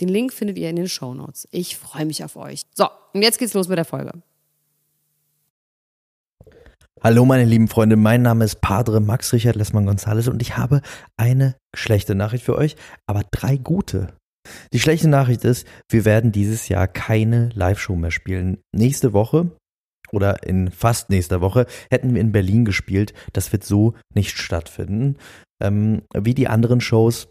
Den Link findet ihr in den Show Notes. Ich freue mich auf euch. So, und jetzt geht's los mit der Folge. Hallo meine lieben Freunde, mein Name ist Padre Max Richard Lessmann Gonzales und ich habe eine schlechte Nachricht für euch, aber drei gute. Die schlechte Nachricht ist, wir werden dieses Jahr keine Live-Show mehr spielen. Nächste Woche oder in fast nächster Woche hätten wir in Berlin gespielt. Das wird so nicht stattfinden. Ähm, wie die anderen Shows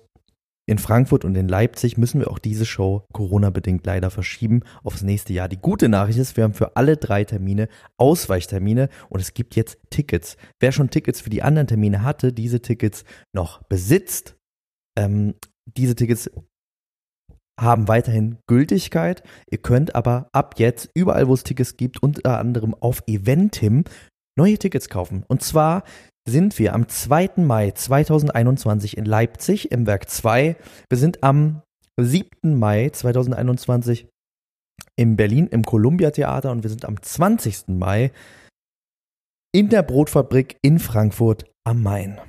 in Frankfurt und in Leipzig müssen wir auch diese Show Corona-bedingt leider verschieben aufs nächste Jahr. Die gute Nachricht ist, wir haben für alle drei Termine Ausweichtermine und es gibt jetzt Tickets. Wer schon Tickets für die anderen Termine hatte, diese Tickets noch besitzt, ähm, diese Tickets haben weiterhin Gültigkeit. Ihr könnt aber ab jetzt überall, wo es Tickets gibt, unter anderem auf Eventim, neue Tickets kaufen. Und zwar sind wir am 2. Mai 2021 in Leipzig im Werk 2. Wir sind am 7. Mai 2021 in Berlin im Columbia Theater und wir sind am 20. Mai in der Brotfabrik in Frankfurt am Main.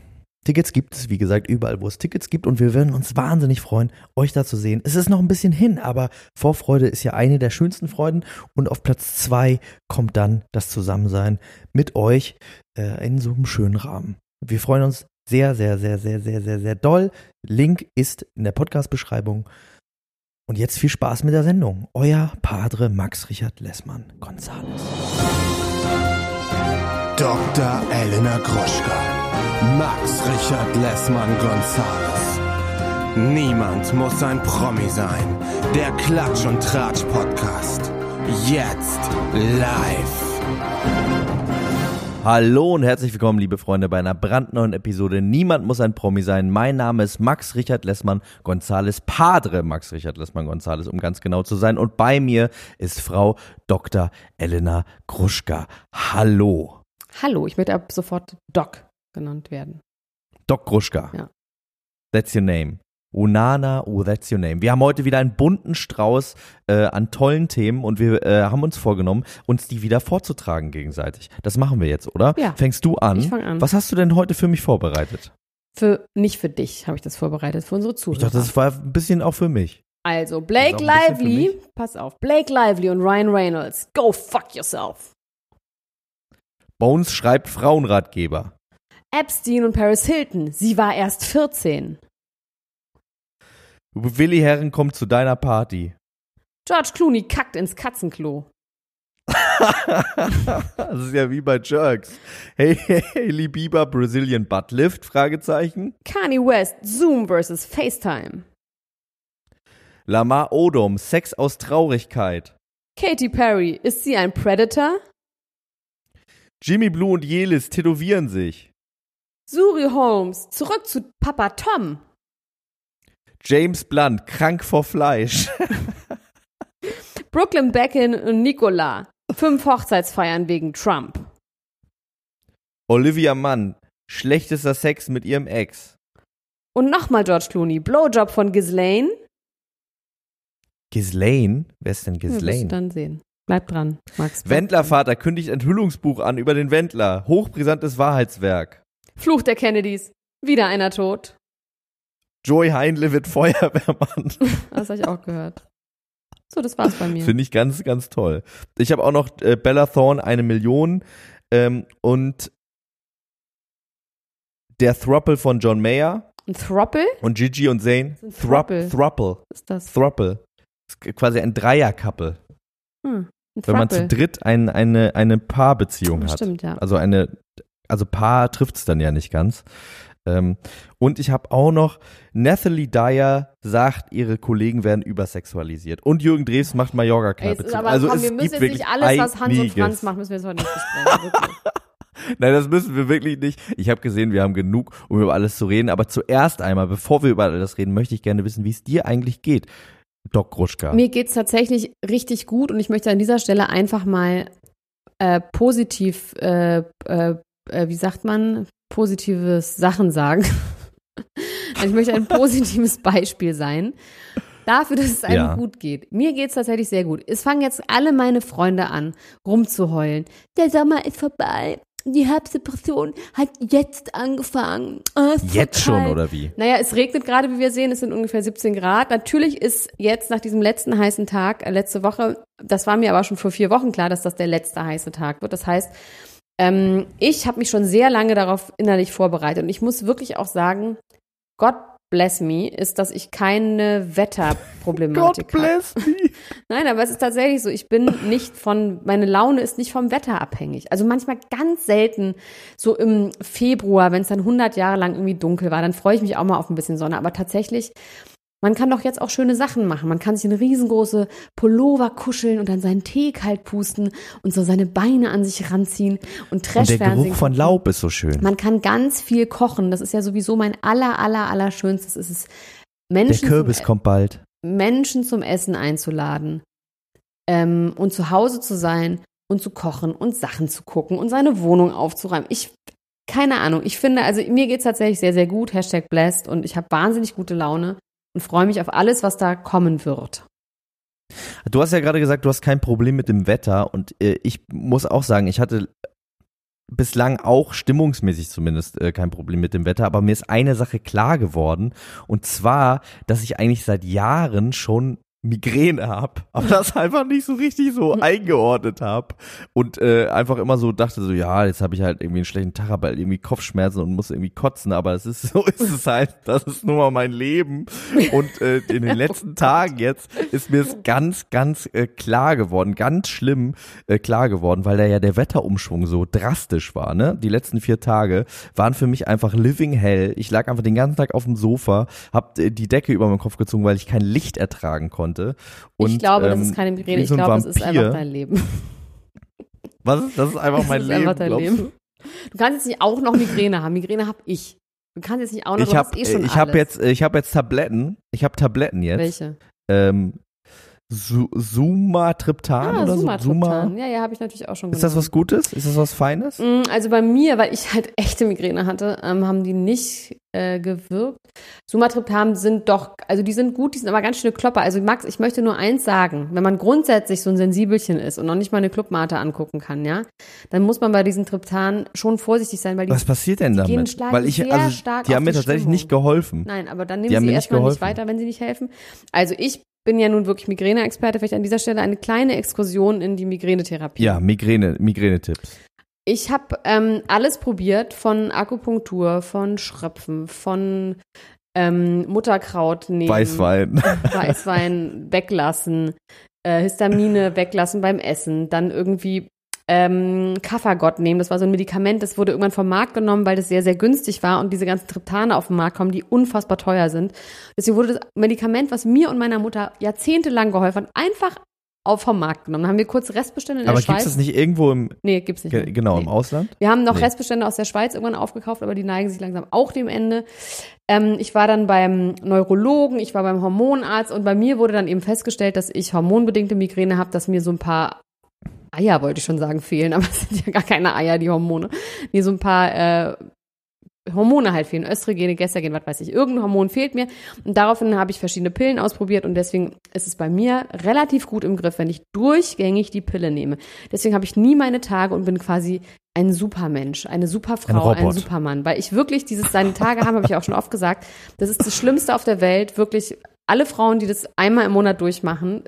Tickets gibt es, wie gesagt, überall, wo es Tickets gibt und wir würden uns wahnsinnig freuen, euch da zu sehen. Es ist noch ein bisschen hin, aber Vorfreude ist ja eine der schönsten Freuden und auf Platz zwei kommt dann das Zusammensein mit euch äh, in so einem schönen Rahmen. Wir freuen uns sehr, sehr, sehr, sehr, sehr, sehr, sehr doll. Link ist in der Podcast-Beschreibung. Und jetzt viel Spaß mit der Sendung. Euer Padre Max Richard Lessmann Gonzales. Dr. Elena Gruschka. Max Richard Lessmann Gonzales. Niemand muss ein Promi sein. Der Klatsch und Tratsch Podcast. Jetzt live. Hallo und herzlich willkommen, liebe Freunde, bei einer brandneuen Episode. Niemand muss ein Promi sein. Mein Name ist Max Richard Lessmann Gonzales, Padre Max Richard Lessmann Gonzales, um ganz genau zu sein. Und bei mir ist Frau Dr. Elena Gruschka. Hallo. Hallo, ich möchte ab sofort Doc genannt werden. Doc Gruschka. Ja. That's your name. Unana, oh, that's your name. Wir haben heute wieder einen bunten Strauß äh, an tollen Themen und wir äh, haben uns vorgenommen, uns die wieder vorzutragen gegenseitig. Das machen wir jetzt, oder? Ja. Fängst du an? Ich fang an. Was hast du denn heute für mich vorbereitet? Für, nicht für dich habe ich das vorbereitet, für unsere Zuhörer. Ich dachte, das war ein bisschen auch für mich. Also, Blake Lively, pass auf, Blake Lively und Ryan Reynolds, go fuck yourself. Bones schreibt Frauenratgeber. Epstein und Paris Hilton, sie war erst 14. Willi Herren kommt zu deiner Party. George Clooney kackt ins Katzenklo. das ist ja wie bei Jerks. Hey, Hailey Bieber, Brazilian Buttlift? Fragezeichen. Kanye West, Zoom versus FaceTime. Lamar Odom, Sex aus Traurigkeit. Katy Perry, ist sie ein Predator? Jimmy Blue und Jelis tätowieren sich. Suri Holmes, zurück zu Papa Tom. James Blunt, krank vor Fleisch. Brooklyn Beckin und Nicola, fünf Hochzeitsfeiern wegen Trump. Olivia Mann, schlechtester Sex mit ihrem Ex. Und nochmal George Clooney, Blowjob von Ghislaine. Ghislaine? Wer ist denn Ja, Ghislaine? dann sehen. Bleib dran, Max. Wendlervater kündigt Enthüllungsbuch an über den Wendler. Hochbrisantes Wahrheitswerk. Fluch der Kennedys. Wieder einer tot. Joy Heinle wird Feuerwehrmann. Das habe ich auch gehört. So, das war's bei mir. Finde ich ganz, ganz toll. Ich habe auch noch äh, Bella Thorne, eine Million ähm, und der Thruple von John Mayer Ein Throppel? und Gigi und Zane. Thruple. Thruple. Was ist das? Thruple. Ist quasi ein Dreier-Couple. Hm, Wenn man zu Thruple. dritt ein, eine, eine Paarbeziehung hat. Stimmt, ja. Also eine, also Paar trifft es dann ja nicht ganz. Ähm, und ich habe auch noch, Nathalie Dyer sagt, ihre Kollegen werden übersexualisiert. Und Jürgen Drews macht es zu. aber Also komm, es wir müssen jetzt nicht alles, was Hans und. Franz macht, müssen wir jetzt heute nicht besprechen. Nein, das müssen wir wirklich nicht. Ich habe gesehen, wir haben genug, um über alles zu reden. Aber zuerst einmal, bevor wir über alles reden, möchte ich gerne wissen, wie es dir eigentlich geht. Doc Gruschka. Mir geht's tatsächlich richtig gut und ich möchte an dieser Stelle einfach mal äh, positiv, äh, äh, äh wie sagt man, positives Sachen sagen. also ich möchte ein positives Beispiel sein dafür, dass es einem ja. gut geht. Mir geht's tatsächlich sehr gut. Es fangen jetzt alle meine Freunde an, rumzuheulen. Der Sommer ist vorbei. Die Herbstdepression hat jetzt angefangen. Oh, jetzt schon, oder wie? Naja, es regnet gerade, wie wir sehen. Es sind ungefähr 17 Grad. Natürlich ist jetzt nach diesem letzten heißen Tag, äh, letzte Woche, das war mir aber schon vor vier Wochen klar, dass das der letzte heiße Tag wird. Das heißt, ähm, ich habe mich schon sehr lange darauf innerlich vorbereitet. Und ich muss wirklich auch sagen, Gott bless me, ist, dass ich keine Wetterproblematik habe. bless me. Nein, aber es ist tatsächlich so, ich bin nicht von, meine Laune ist nicht vom Wetter abhängig. Also manchmal ganz selten, so im Februar, wenn es dann 100 Jahre lang irgendwie dunkel war, dann freue ich mich auch mal auf ein bisschen Sonne. Aber tatsächlich man kann doch jetzt auch schöne Sachen machen. Man kann sich eine riesengroße Pullover kuscheln und dann seinen Tee kalt pusten und so seine Beine an sich ranziehen und trash Und der Geruch von Laub ist so schön. Man kann ganz viel kochen. Das ist ja sowieso mein aller, aller, aller schönstes. Es ist Menschen. Der Kürbis zum, kommt bald. Menschen zum Essen einzuladen ähm, und zu Hause zu sein und zu kochen und Sachen zu gucken und seine Wohnung aufzuräumen. Ich keine Ahnung. Ich finde, also mir geht's tatsächlich sehr, sehr gut. Hashtag blessed und ich habe wahnsinnig gute Laune und freue mich auf alles, was da kommen wird. Du hast ja gerade gesagt, du hast kein Problem mit dem Wetter und äh, ich muss auch sagen, ich hatte bislang auch stimmungsmäßig zumindest äh, kein Problem mit dem Wetter, aber mir ist eine Sache klar geworden und zwar, dass ich eigentlich seit Jahren schon Migräne habe, aber das einfach nicht so richtig so eingeordnet habe und äh, einfach immer so dachte so, ja, jetzt habe ich halt irgendwie einen schlechten Tag, aber halt irgendwie Kopfschmerzen und muss irgendwie kotzen, aber es ist so ist es halt, das ist nun mal mein Leben und äh, in den letzten Tagen jetzt ist mir es ganz ganz äh, klar geworden, ganz schlimm äh, klar geworden, weil da ja der Wetterumschwung so drastisch war, ne? Die letzten vier Tage waren für mich einfach living hell. Ich lag einfach den ganzen Tag auf dem Sofa, hab äh, die Decke über meinen Kopf gezogen, weil ich kein Licht ertragen konnte konnte. Und, ich glaube, ähm, das ist keine Migräne, ich glaube, das ist einfach dein Leben. Was ist? Das ist einfach mein das ist Leben. Einfach dein Leben. Du? du kannst jetzt nicht auch noch Migräne haben. Migräne habe ich. Du kannst jetzt nicht auch noch. Ich habe eh ich habe jetzt ich habe jetzt Tabletten. Ich habe Tabletten jetzt. Welche? Ähm, Sumatriptan ah, oder Sumatriptan. Suma? Ja, ja, habe ich natürlich auch schon Ist das was Gutes? Ist das was Feines? Mm, also bei mir, weil ich halt echte Migräne hatte, ähm, haben die nicht äh, gewirkt. Sumatriptan sind doch, also die sind gut, die sind aber ganz schöne Klopper. Also Max, ich möchte nur eins sagen, wenn man grundsätzlich so ein Sensibelchen ist und noch nicht mal eine Clubmate angucken kann, ja, dann muss man bei diesen Triptan schon vorsichtig sein, weil die Was passiert denn damit? Weil ich also die haben mir tatsächlich Stimmung. nicht geholfen. Nein, aber dann nehmen die sie erstmal nicht, nicht weiter, wenn sie nicht helfen. Also ich bin ja nun wirklich Migräne-Experte. Vielleicht an dieser Stelle eine kleine Exkursion in die Migränetherapie. Ja, Migräne, Migränetipps. Ich habe ähm, alles probiert, von Akupunktur, von Schröpfen, von ähm, Mutterkraut nehmen. Weißwein. Weißwein weglassen, äh, Histamine weglassen beim Essen, dann irgendwie ähm, Kaffergott nehmen. Das war so ein Medikament, das wurde irgendwann vom Markt genommen, weil das sehr, sehr günstig war und diese ganzen Triptane auf den Markt kommen, die unfassbar teuer sind. Deswegen wurde das Medikament, was mir und meiner Mutter jahrzehntelang geholfen hat, einfach auf vom Markt genommen. Dann haben wir kurz Restbestände in aber der Schweiz. Aber gibt es das nicht irgendwo im Nee, gibt's nicht. Ge genau, nee. im Ausland? Wir haben noch nee. Restbestände aus der Schweiz irgendwann aufgekauft, aber die neigen sich langsam auch dem Ende. Ähm, ich war dann beim Neurologen, ich war beim Hormonarzt und bei mir wurde dann eben festgestellt, dass ich hormonbedingte Migräne habe, dass mir so ein paar Eier wollte ich schon sagen, fehlen, aber es sind ja gar keine Eier, die Hormone. Nee, so ein paar äh, Hormone halt fehlen, Östrogene, Gestagen, was weiß ich. Irgendein Hormon fehlt mir. Und daraufhin habe ich verschiedene Pillen ausprobiert und deswegen ist es bei mir relativ gut im Griff, wenn ich durchgängig die Pille nehme. Deswegen habe ich nie meine Tage und bin quasi ein Supermensch, eine Superfrau, ein, ein Supermann. Weil ich wirklich dieses seine Tage haben, habe ich auch schon oft gesagt. Das ist das Schlimmste auf der Welt. Wirklich alle Frauen, die das einmal im Monat durchmachen,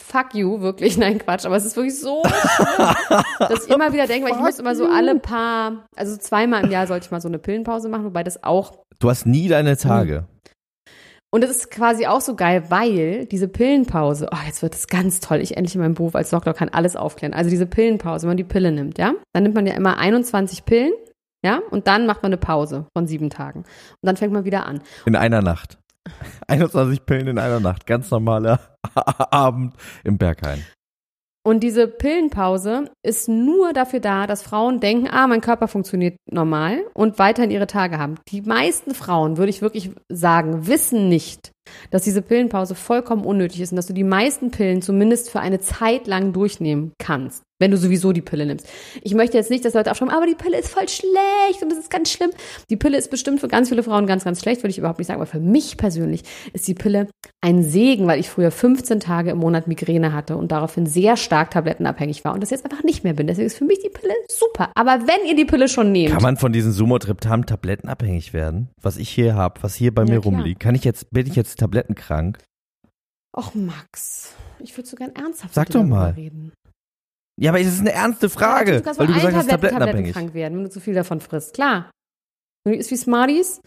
fuck you, wirklich, nein, Quatsch, aber es ist wirklich so schlimm, dass ich immer wieder denke, weil ich muss immer so alle paar, also zweimal im Jahr sollte ich mal so eine Pillenpause machen, wobei das auch. Du hast nie deine Tage. Und das ist quasi auch so geil, weil diese Pillenpause, oh, jetzt wird es ganz toll, ich endlich in meinem Beruf als Doktor kann alles aufklären. Also diese Pillenpause, wenn man die Pille nimmt, ja, dann nimmt man ja immer 21 Pillen, ja, und dann macht man eine Pause von sieben Tagen. Und dann fängt man wieder an. In einer Nacht. 21 Pillen in einer Nacht. Ganz normaler Abend im Berghain. Und diese Pillenpause ist nur dafür da, dass Frauen denken, ah, mein Körper funktioniert normal und weiterhin ihre Tage haben. Die meisten Frauen, würde ich wirklich sagen, wissen nicht, dass diese Pillenpause vollkommen unnötig ist und dass du die meisten Pillen zumindest für eine Zeit lang durchnehmen kannst wenn du sowieso die Pille nimmst. Ich möchte jetzt nicht, dass Leute aufschreiben, aber die Pille ist voll schlecht und das ist ganz schlimm. Die Pille ist bestimmt für ganz viele Frauen ganz, ganz schlecht, würde ich überhaupt nicht sagen. Aber für mich persönlich ist die Pille ein Segen, weil ich früher 15 Tage im Monat Migräne hatte und daraufhin sehr stark tablettenabhängig war und das jetzt einfach nicht mehr bin. Deswegen ist für mich die Pille super. Aber wenn ihr die Pille schon nehmt. Kann man von diesen Sumotriptan tablettenabhängig werden? Was ich hier habe, was hier bei ja, mir klar. rumliegt. Kann ich jetzt, bin ich jetzt tablettenkrank? Och, Max, ich würde so gern ernsthaft Sag doch mal. reden. Ja, aber es ist eine ernste Frage, ja, du weil du gesagt hast, tablettenabhängig. krank werden, wenn du zu viel davon frisst. Klar. Wenn du isst wie Smarties.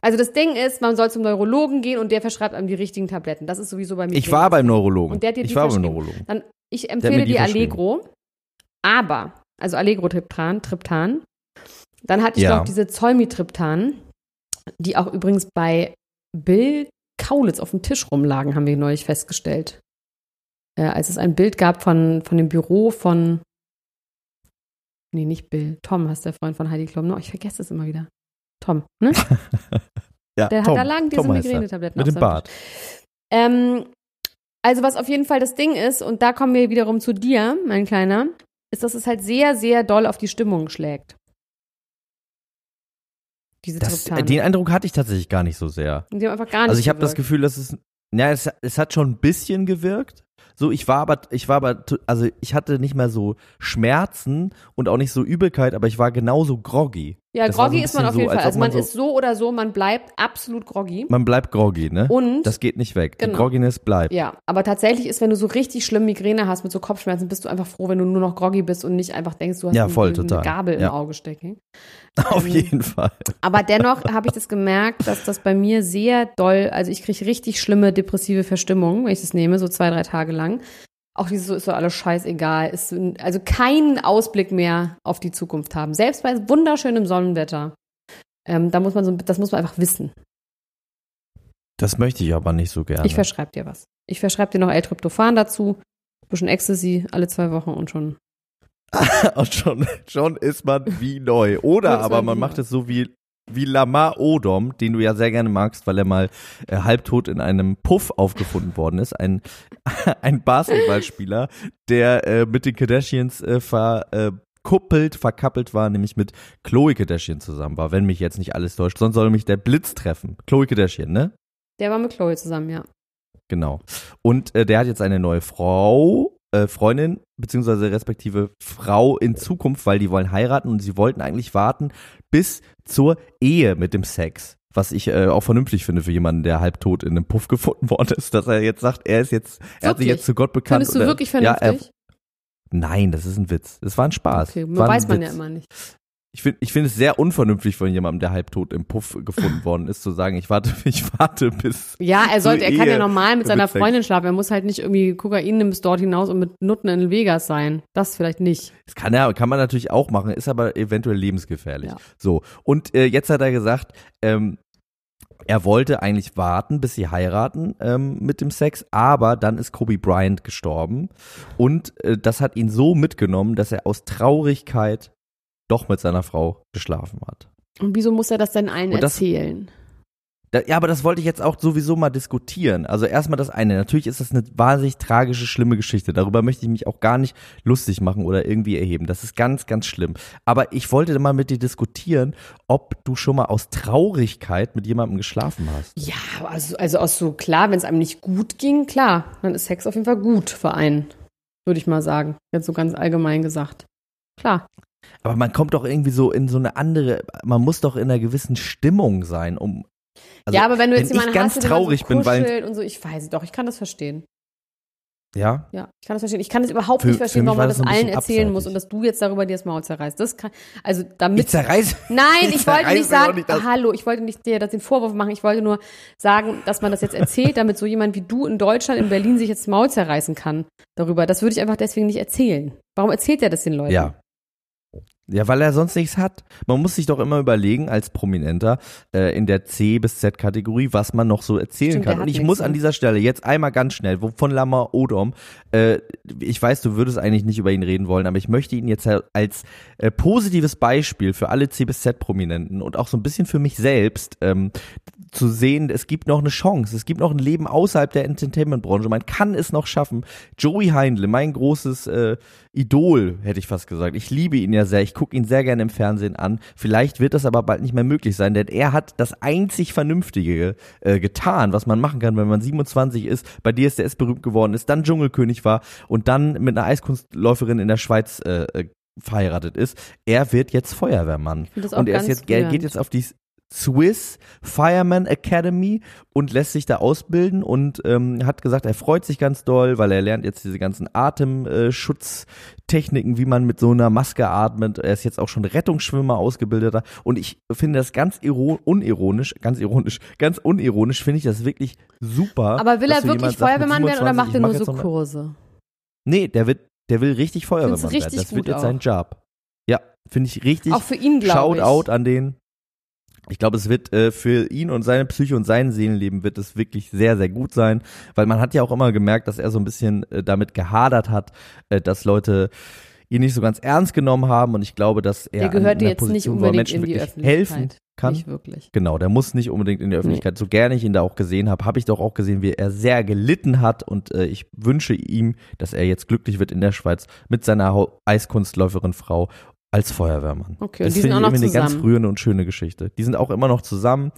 Also das Ding ist, man soll zum Neurologen gehen und der verschreibt einem die richtigen Tabletten. Das ist sowieso bei mir. Ich war beim Neurologen. Und der hat dir ich war beim Neurologen. Dann, ich empfehle dir Allegro, aber, also Allegro-Triptan, Triptan. Dann hatte ich ja. noch diese Zolmitriptan, die auch übrigens bei Bill Kaulitz auf dem Tisch rumlagen, haben wir neulich festgestellt äh, als es ein Bild gab von, von dem Büro von, nee, nicht Bill, Tom heißt der Freund von Heidi Klum. No, ich vergesse es immer wieder. Tom, ne? ja, der Tom, hat da lang diese Migräne-Tabletten Mit dem Bart. Ähm, also was auf jeden Fall das Ding ist, und da kommen wir wiederum zu dir, mein Kleiner, ist, dass es halt sehr, sehr doll auf die Stimmung schlägt. Diese das, Den Eindruck hatte ich tatsächlich gar nicht so sehr. Die haben einfach gar nicht Also ich habe das Gefühl, dass es, ja, es, es hat schon ein bisschen gewirkt, so, ich war aber, ich war aber, also ich hatte nicht mehr so Schmerzen und auch nicht so Übelkeit, aber ich war genauso groggy. Ja, das groggy so ist man auf jeden so, Fall. Also man, man so, ist so oder so, man bleibt absolut groggy. Man bleibt groggy, ne? Und das geht nicht weg. Genau. Die Grogginess bleibt. Ja, aber tatsächlich ist, wenn du so richtig schlimm Migräne hast mit so Kopfschmerzen, bist du einfach froh, wenn du nur noch groggy bist und nicht einfach denkst, du hast ja, voll, eine, total. Gabel ja. im Auge stecken. Auf ähm, jeden Fall. Aber dennoch habe ich das gemerkt, dass das bei mir sehr doll, also ich kriege richtig schlimme depressive Verstimmung, wenn ich das nehme, so zwei, drei Tage lang. Auch dieses so ist so alles scheißegal. Ist, also keinen Ausblick mehr auf die Zukunft haben. Selbst bei wunderschönem Sonnenwetter. Ähm, da muss man so, das muss man einfach wissen. Das möchte ich aber nicht so gerne. Ich verschreibe dir was. Ich verschreibe dir noch L-Tryptophan dazu, ein bisschen Ecstasy alle zwei Wochen und schon. und schon, schon ist man wie neu. Oder aber man macht es so wie wie Lamar Odom, den du ja sehr gerne magst, weil er mal äh, halbtot in einem Puff aufgefunden worden ist. Ein, ein Basketballspieler, der äh, mit den Kardashians äh, verkuppelt, verkappelt war, nämlich mit Chloe Kardashian zusammen war, wenn mich jetzt nicht alles täuscht. Sonst soll mich der Blitz treffen. Chloe Kardashian, ne? Der war mit Chloe zusammen, ja. Genau. Und äh, der hat jetzt eine neue Frau äh, Freundin beziehungsweise respektive Frau in Zukunft, weil die wollen heiraten und sie wollten eigentlich warten bis zur Ehe mit dem Sex. Was ich äh, auch vernünftig finde für jemanden, der halbtot in einem Puff gefunden worden ist, dass er jetzt sagt, er ist jetzt, er hat sich jetzt zu Gott bekannt. Findest du wirklich vernünftig? Ja, er, nein, das ist ein Witz. Das war ein Spaß. Okay, weiß man Witz. ja immer nicht. Ich finde ich finde es sehr unvernünftig von jemandem, der halbtot im Puff gefunden worden ist, zu sagen, ich warte, ich warte bis. Ja, er sollte, er kann ja normal mit seiner Freundin schlafen. Er muss halt nicht irgendwie Kokain nehmen bis dort hinaus und mit Nutten in Vegas sein. Das vielleicht nicht. Das kann er, kann man natürlich auch machen, ist aber eventuell lebensgefährlich. Ja. So. Und äh, jetzt hat er gesagt, ähm, er wollte eigentlich warten, bis sie heiraten ähm, mit dem Sex, aber dann ist Kobe Bryant gestorben und äh, das hat ihn so mitgenommen, dass er aus Traurigkeit doch mit seiner Frau geschlafen hat. Und wieso muss er das denn allen das, erzählen? Da, ja, aber das wollte ich jetzt auch sowieso mal diskutieren. Also erstmal das eine. Natürlich ist das eine wahnsinnig tragische, schlimme Geschichte. Darüber möchte ich mich auch gar nicht lustig machen oder irgendwie erheben. Das ist ganz, ganz schlimm. Aber ich wollte mal mit dir diskutieren, ob du schon mal aus Traurigkeit mit jemandem geschlafen hast. Ja, also, also aus so, klar, wenn es einem nicht gut ging, klar, dann ist Sex auf jeden Fall gut für einen. Würde ich mal sagen. Jetzt so ganz allgemein gesagt. Klar. Aber man kommt doch irgendwie so in so eine andere, man muss doch in einer gewissen Stimmung sein, um. Also, ja, aber wenn du jetzt wenn jemanden ganz hast, traurig so bin, weil und so, ich weiß doch, ich kann das verstehen. Ja? Ja, ich kann das verstehen. Ich kann es überhaupt für, nicht verstehen, warum man das, das allen erzählen abseitig. muss und dass du jetzt darüber dir das Maul zerreißt. Das kann, also damit. Ich zerreiß. Nein, ich, ich wollte nicht sagen, nicht hallo, ich wollte nicht dir das den Vorwurf machen. Ich wollte nur sagen, dass man das jetzt erzählt, damit so jemand wie du in Deutschland, in Berlin sich jetzt das Maul zerreißen kann darüber. Das würde ich einfach deswegen nicht erzählen. Warum erzählt er das den Leuten? Ja. Ja, weil er sonst nichts hat. Man muss sich doch immer überlegen, als Prominenter äh, in der C bis Z-Kategorie, was man noch so erzählen Stimmt, kann. Und ich muss ne? an dieser Stelle jetzt einmal ganz schnell, von Lama Odom, äh, ich weiß, du würdest eigentlich nicht über ihn reden wollen, aber ich möchte ihn jetzt als äh, positives Beispiel für alle C bis Z-Prominenten und auch so ein bisschen für mich selbst ähm, zu sehen, es gibt noch eine Chance, es gibt noch ein Leben außerhalb der Entertainment-Branche, man kann es noch schaffen. Joey Heindle, mein großes äh, Idol, hätte ich fast gesagt. Ich liebe ihn ja sehr, ich gucke ihn sehr gerne im Fernsehen an. Vielleicht wird das aber bald nicht mehr möglich sein, denn er hat das einzig Vernünftige äh, getan, was man machen kann, wenn man 27 ist, bei DSDS berühmt geworden ist, dann Dschungelkönig war und dann mit einer Eiskunstläuferin in der Schweiz äh, äh, verheiratet ist. Er wird jetzt Feuerwehrmann. Und er, jetzt, er geht jetzt auf die Swiss Fireman Academy und lässt sich da ausbilden und ähm, hat gesagt, er freut sich ganz doll, weil er lernt jetzt diese ganzen Atemschutztechniken, wie man mit so einer Maske atmet. Er ist jetzt auch schon Rettungsschwimmer ausgebildeter und ich finde das ganz iro unironisch, ganz ironisch, ganz unironisch finde ich das wirklich super. Aber will er wirklich Feuerwehrmann werden oder 27, macht er nur so Kurse? Nee, der wird, der will richtig Feuerwehrmann werden. Das wird jetzt sein auch. Job. Ja, finde ich richtig. Auch für ihn, glaube ich. Shoutout an den. Ich glaube, es wird äh, für ihn und seine Psyche und sein Seelenleben wird es wirklich sehr, sehr gut sein, weil man hat ja auch immer gemerkt, dass er so ein bisschen äh, damit gehadert hat, äh, dass Leute ihn nicht so ganz ernst genommen haben und ich glaube, dass er Der gehört an einer jetzt nicht Position, er unbedingt Menschen in die wirklich Öffentlichkeit. helfen kann. Nicht wirklich. Genau, der muss nicht unbedingt in der Öffentlichkeit. So gerne ich ihn da auch gesehen habe, habe ich doch auch gesehen, wie er sehr gelitten hat und äh, ich wünsche ihm, dass er jetzt glücklich wird in der Schweiz mit seiner Eiskunstläuferin Frau als Feuerwehrmann. Okay, und das die finde sind auch noch irgendwie eine ganz zusammen. rührende und schöne Geschichte. Die sind auch immer noch zusammen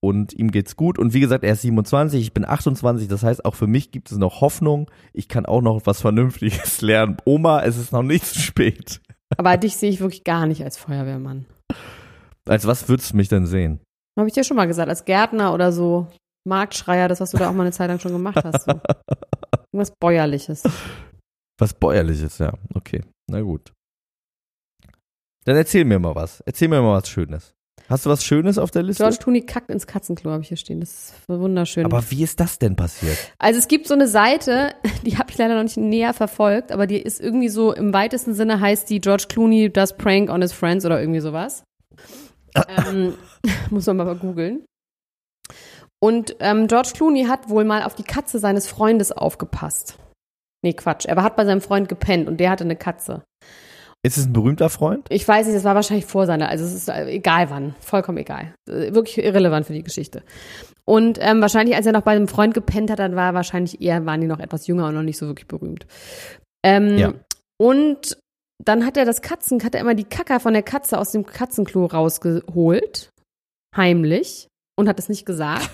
und ihm geht's gut. Und wie gesagt, er ist 27, ich bin 28, das heißt, auch für mich gibt es noch Hoffnung. Ich kann auch noch was Vernünftiges lernen. Oma, es ist noch nicht zu spät. Aber dich sehe ich wirklich gar nicht als Feuerwehrmann. Als was würdest du mich denn sehen? Habe ich dir schon mal gesagt, als Gärtner oder so, Marktschreier, das, was du da auch mal eine Zeit lang schon gemacht hast. So. Irgendwas Bäuerliches. Was Bäuerliches, ja. Okay, na gut. Dann erzähl mir mal was. Erzähl mir mal was Schönes. Hast du was Schönes auf der Liste? George Clooney kackt ins Katzenklo, habe ich hier stehen. Das ist wunderschön. Aber wie ist das denn passiert? Also es gibt so eine Seite, die habe ich leider noch nicht näher verfolgt, aber die ist irgendwie so im weitesten Sinne heißt die George Clooney does prank on his friends oder irgendwie sowas. ähm, muss man mal googeln. Und ähm, George Clooney hat wohl mal auf die Katze seines Freundes aufgepasst. Nee, Quatsch. Er hat bei seinem Freund gepennt und der hatte eine Katze. Ist es ein berühmter Freund? Ich weiß nicht, das war wahrscheinlich vor seiner, also es ist äh, egal wann, vollkommen egal. Äh, Wirklich irrelevant für die Geschichte. Und ähm, wahrscheinlich, als er noch bei einem Freund gepennt hat, dann war er wahrscheinlich eher, waren die noch etwas jünger und noch nicht so wirklich berühmt. Ähm, Ja. Und dann hat er das Katzen, hat er immer die Kacker von der Katze aus dem Katzenklo rausgeholt, heimlich, und hat es nicht gesagt.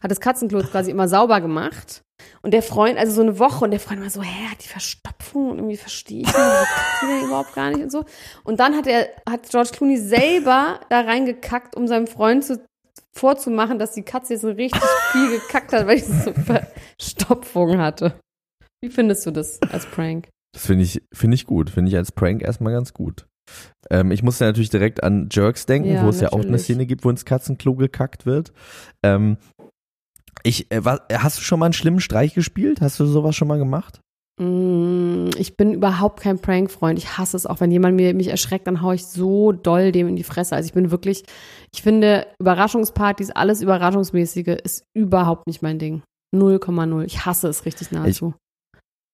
Hat das Katzenklo quasi immer sauber gemacht. Und der Freund, also so eine Woche, und der Freund war so, hä, hat die Verstopfung und irgendwie verstehe ich die denn überhaupt gar nicht und so. Und dann hat er, hat George Clooney selber da reingekackt, um seinem Freund zu, vorzumachen, dass die Katze jetzt so richtig viel gekackt hat, weil sie so Verstopfung hatte. Wie findest du das als Prank? Das finde ich, finde ich gut. Finde ich als Prank erstmal ganz gut. Ähm, ich musste natürlich direkt an Jerks denken, Ja, wo es ja auch eine natürlich. Szene gibt, wo ins Katzenklo gekackt wird. Ähm, ich, äh, was, hast du schon mal einen schlimmen Streich gespielt? Hast du sowas schon mal gemacht? Mm, Ich bin überhaupt kein Prank-Freund. Ich hasse es auch. Wenn jemand mir, mich erschreckt, dann haue ich so doll dem in die Fresse. Also ich bin wirklich, ich finde, Überraschungspartys, alles Überraschungsmäßige ist überhaupt nicht mein Ding. 0,0. Ich hasse es richtig nahezu.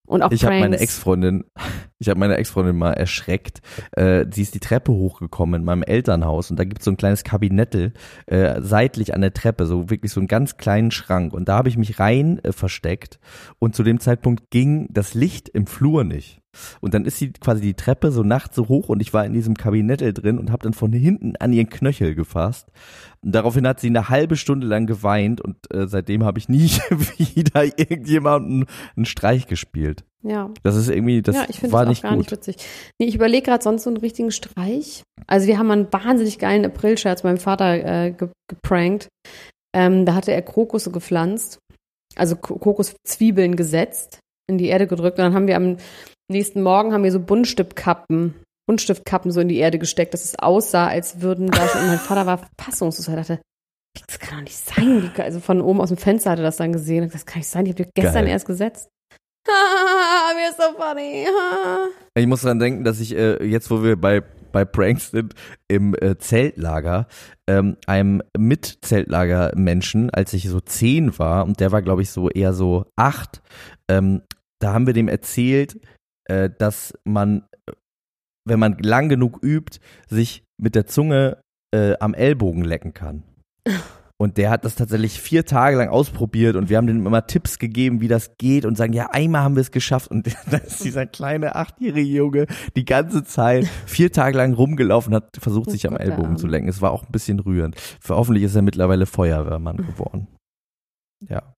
Und auch Ich habe meine Ex-Freundin, ich habe meine Ex-Freundin mal erschreckt. Äh, sie ist die Treppe hochgekommen in meinem Elternhaus und da gibt es so ein kleines Kabinettel äh, seitlich an der Treppe, so wirklich so einen ganz kleinen Schrank. Und da habe ich mich rein äh, versteckt und zu dem Zeitpunkt ging das Licht im Flur nicht. Und dann ist sie quasi die Treppe so nachts so hoch und ich war in diesem Kabinettel drin und habe dann von hinten an ihren Knöchel gefasst. Und daraufhin hat sie eine halbe Stunde lang geweint und äh, seitdem habe ich nie wieder irgendjemanden einen Streich gespielt. Ja. Das ist irgendwie, das ja, ich finde war das auch nicht gar gut. nicht witzig. Nee, ich überlege gerade sonst so einen richtigen Streich. Also wir haben einen wahnsinnig geilen Aprilscherz meinem Vater äh, ge geprankt. Ähm, da hatte er Krokusse gepflanzt, also Ko- Kokoszwiebeln gesetzt, in die Erde gedrückt und dann haben wir am nächsten Morgen haben wir so Buntstiftkappen, Buntstiftkappen so in die Erde gesteckt, dass es aussah, als würden da schon, und mein Vater war fassungslos, er dachte, das kann doch nicht sein. Also von oben aus dem Fenster hat er das dann gesehen. Das kann nicht sein, die habt ihr gestern Geil. erst gesetzt. Haha, mir ist so funny. Ich muss dran denken, dass ich äh, jetzt, wo wir bei bei Pranks sind im äh, Zeltlager, ähm, einem Mit-Zeltlager-Menschen, als ich so zehn war, und der war, glaube ich, so eher so acht, ähm, da haben wir dem erzählt, äh, dass man, wenn man lang genug übt, sich mit der Zunge äh, am Ellbogen lecken kann. Und der hat das tatsächlich vier Tage lang ausprobiert und wir haben dem immer Tipps gegeben, wie das geht und sagen, ja, einmal haben wir es geschafft. Und da ist dieser kleine achtjährige Junge die ganze Zeit vier Tage lang rumgelaufen und hat versucht, Oh sich am Gott, Ellbogen zu lenken. Es war auch ein bisschen rührend. Für hoffentlich ist er mittlerweile Feuerwehrmann geworden. Ja.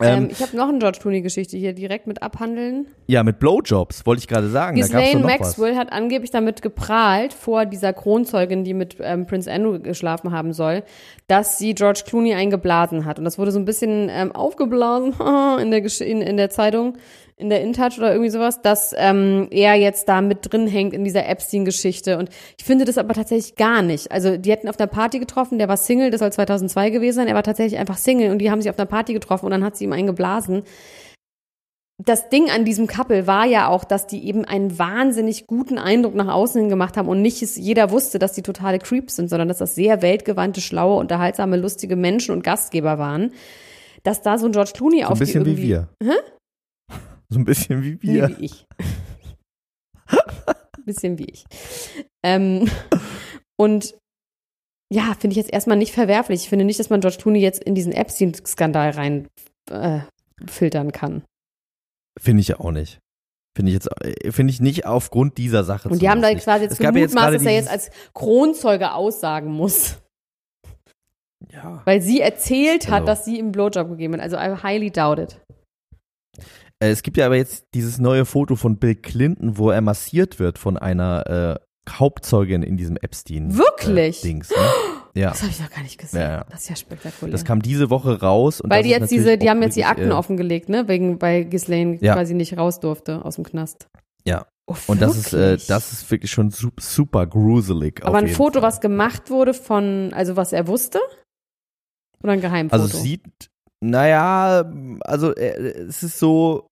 Ähm, Ähm, ich habe noch eine George Clooney-Geschichte hier direkt mit abhandeln. ja, mit Blowjobs, wollte ich gerade sagen. Ghislaine Maxwell hat angeblich damit geprahlt, vor dieser Kronzeugin, die mit ähm, Prince Andrew geschlafen haben soll, dass sie George Clooney eingeblasen hat. Und das wurde so ein bisschen ähm, aufgeblasen in, der in, in der Zeitung, in der InTouch oder irgendwie sowas, dass ähm, er jetzt da mit drin hängt in dieser Epstein-Geschichte. Und ich finde das aber tatsächlich gar nicht. Also die hätten auf einer Party getroffen, der war Single, das soll 2002 gewesen sein, er war tatsächlich einfach Single und die haben sich auf einer Party getroffen und dann hat sie ihm eingeblasen das Ding an diesem Couple war ja auch, dass die eben einen wahnsinnig guten Eindruck nach außen hin gemacht haben und nicht jeder wusste, dass die totale Creeps sind, sondern dass das sehr weltgewandte, schlaue, unterhaltsame, lustige Menschen und Gastgeber waren. Dass da so ein George Clooney. So auf ein bisschen wie wir. So ein bisschen wie Nee, wir. wie ich. bisschen wie ich. Ähm, und ja, finde ich jetzt erstmal nicht verwerflich. Ich finde nicht, dass man George Clooney jetzt in diesen Epstein-Skandal rein äh, filtern kann. Finde ich auch nicht. Finde ich jetzt, äh, finde ich nicht aufgrund dieser Sache. Und die haben da zumindest quasi nicht. jetzt ja gemutmaßt, dass er jetzt als Kronzeuge aussagen muss. ja. Weil sie erzählt hat, Also. dass sie ihm Blowjob gegeben hat. Also I highly doubt it. Äh, Es gibt ja aber jetzt dieses neue Foto von Bill Clinton, wo er massiert wird von einer äh, Hauptzeugin in diesem Epstein. Wirklich? Äh, Dings, ne? Ja. Das habe ich noch gar nicht gesehen. Ja, ja. Das ist ja spektakulär. Das kam diese Woche raus. Und Weil die jetzt diese, die haben jetzt die Akten äh, offengelegt, ne? Wegen, weil Ghislaine Ja. quasi nicht raus durfte aus dem Knast. Ja. Oh, Und das ist, äh, wirklich? das ist wirklich schon su- super gruselig. Aber ein Foto, Fall. was gemacht wurde von, also was er wusste? Oder ein Geheimfoto? Also sieht, naja, also äh, es ist so,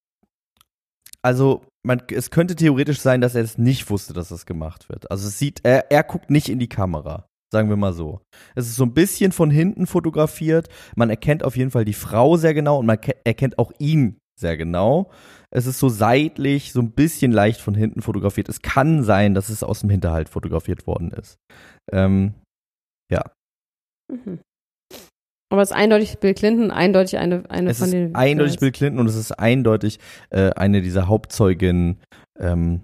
also man, es könnte theoretisch sein, dass er es nicht wusste, dass das gemacht wird. Also es sieht, er, er guckt nicht in die Kamera, sagen wir mal so. Es ist so ein bisschen von hinten fotografiert. Man erkennt auf jeden Fall die Frau sehr genau und man ke- erkennt auch ihn sehr genau. Es ist so seitlich, so ein bisschen leicht von hinten fotografiert. Es kann sein, dass es aus dem Hinterhalt fotografiert worden ist. Ähm, Mhm. Aber es ist eindeutig Bill Clinton, eindeutig eine, eine es von ist den. eindeutig Girls. Bill Clinton und es ist eindeutig äh, eine dieser Hauptzeuginnen ähm,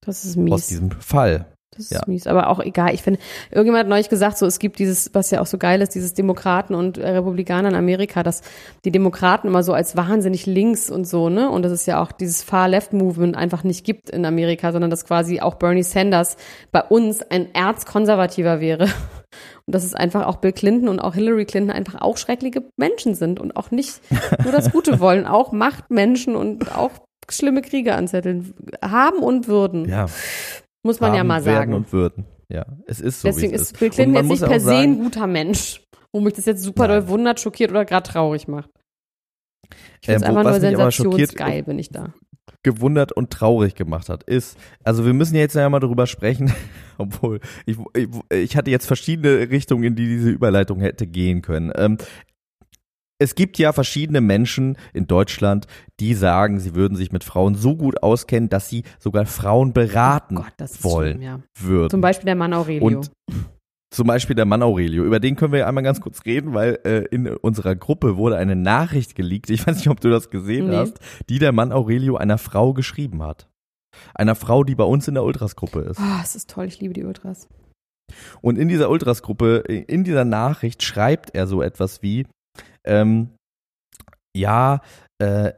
Das ist mies. aus diesem Fall. Das ist Ja. mies, aber auch egal. Ich finde, irgendjemand hat neulich gesagt, so es gibt dieses, was ja auch so geil ist, dieses Demokraten und äh, Republikaner in Amerika, dass die Demokraten immer so als wahnsinnig links und so, ne? Und dass es ja auch dieses Far-Left-Movement einfach nicht gibt in Amerika, sondern dass quasi auch Bernie Sanders bei uns ein Erzkonservativer wäre. Und dass es einfach auch Bill Clinton und auch Hillary Clinton einfach auch schreckliche Menschen sind und auch nicht nur das Gute wollen, auch Machtmenschen und auch schlimme Kriege anzetteln haben und würden. Ja, Muss man ja haben, mal werden sagen. und würden. Ja, es ist so. Deswegen ist Bill Clinton jetzt nicht per se ein guter Mensch. Wo mich das jetzt super doll wundert, schockiert oder gerade traurig macht. Ich finde es wo- einfach nur sensationsgeil, bin ich da. gewundert und traurig gemacht hat, ist, also wir müssen ja jetzt ja mal darüber sprechen, obwohl ich, ich, ich hatte jetzt verschiedene Richtungen, in die diese Überleitung hätte gehen können. Ähm, es gibt ja verschiedene Menschen in Deutschland, die sagen, sie würden sich mit Frauen so gut auskennen, dass sie sogar Frauen beraten Oh Gott, wollen schlimm, ja. würden. Zum Beispiel der Mann Aurelio. Und zum Beispiel der Mann Aurelio. Über den können wir einmal ganz kurz reden, weil äh, in unserer Gruppe wurde eine Nachricht geleakt. Ich weiß nicht, ob du das gesehen Nee. hast, die der Mann Aurelio einer Frau geschrieben hat. Einer Frau, die bei uns in der Ultras-Gruppe ist. oh, es ist toll, ich liebe die Ultras. Und in dieser Ultras-Gruppe, in dieser Nachricht schreibt er so etwas wie, ähm, ja, äh,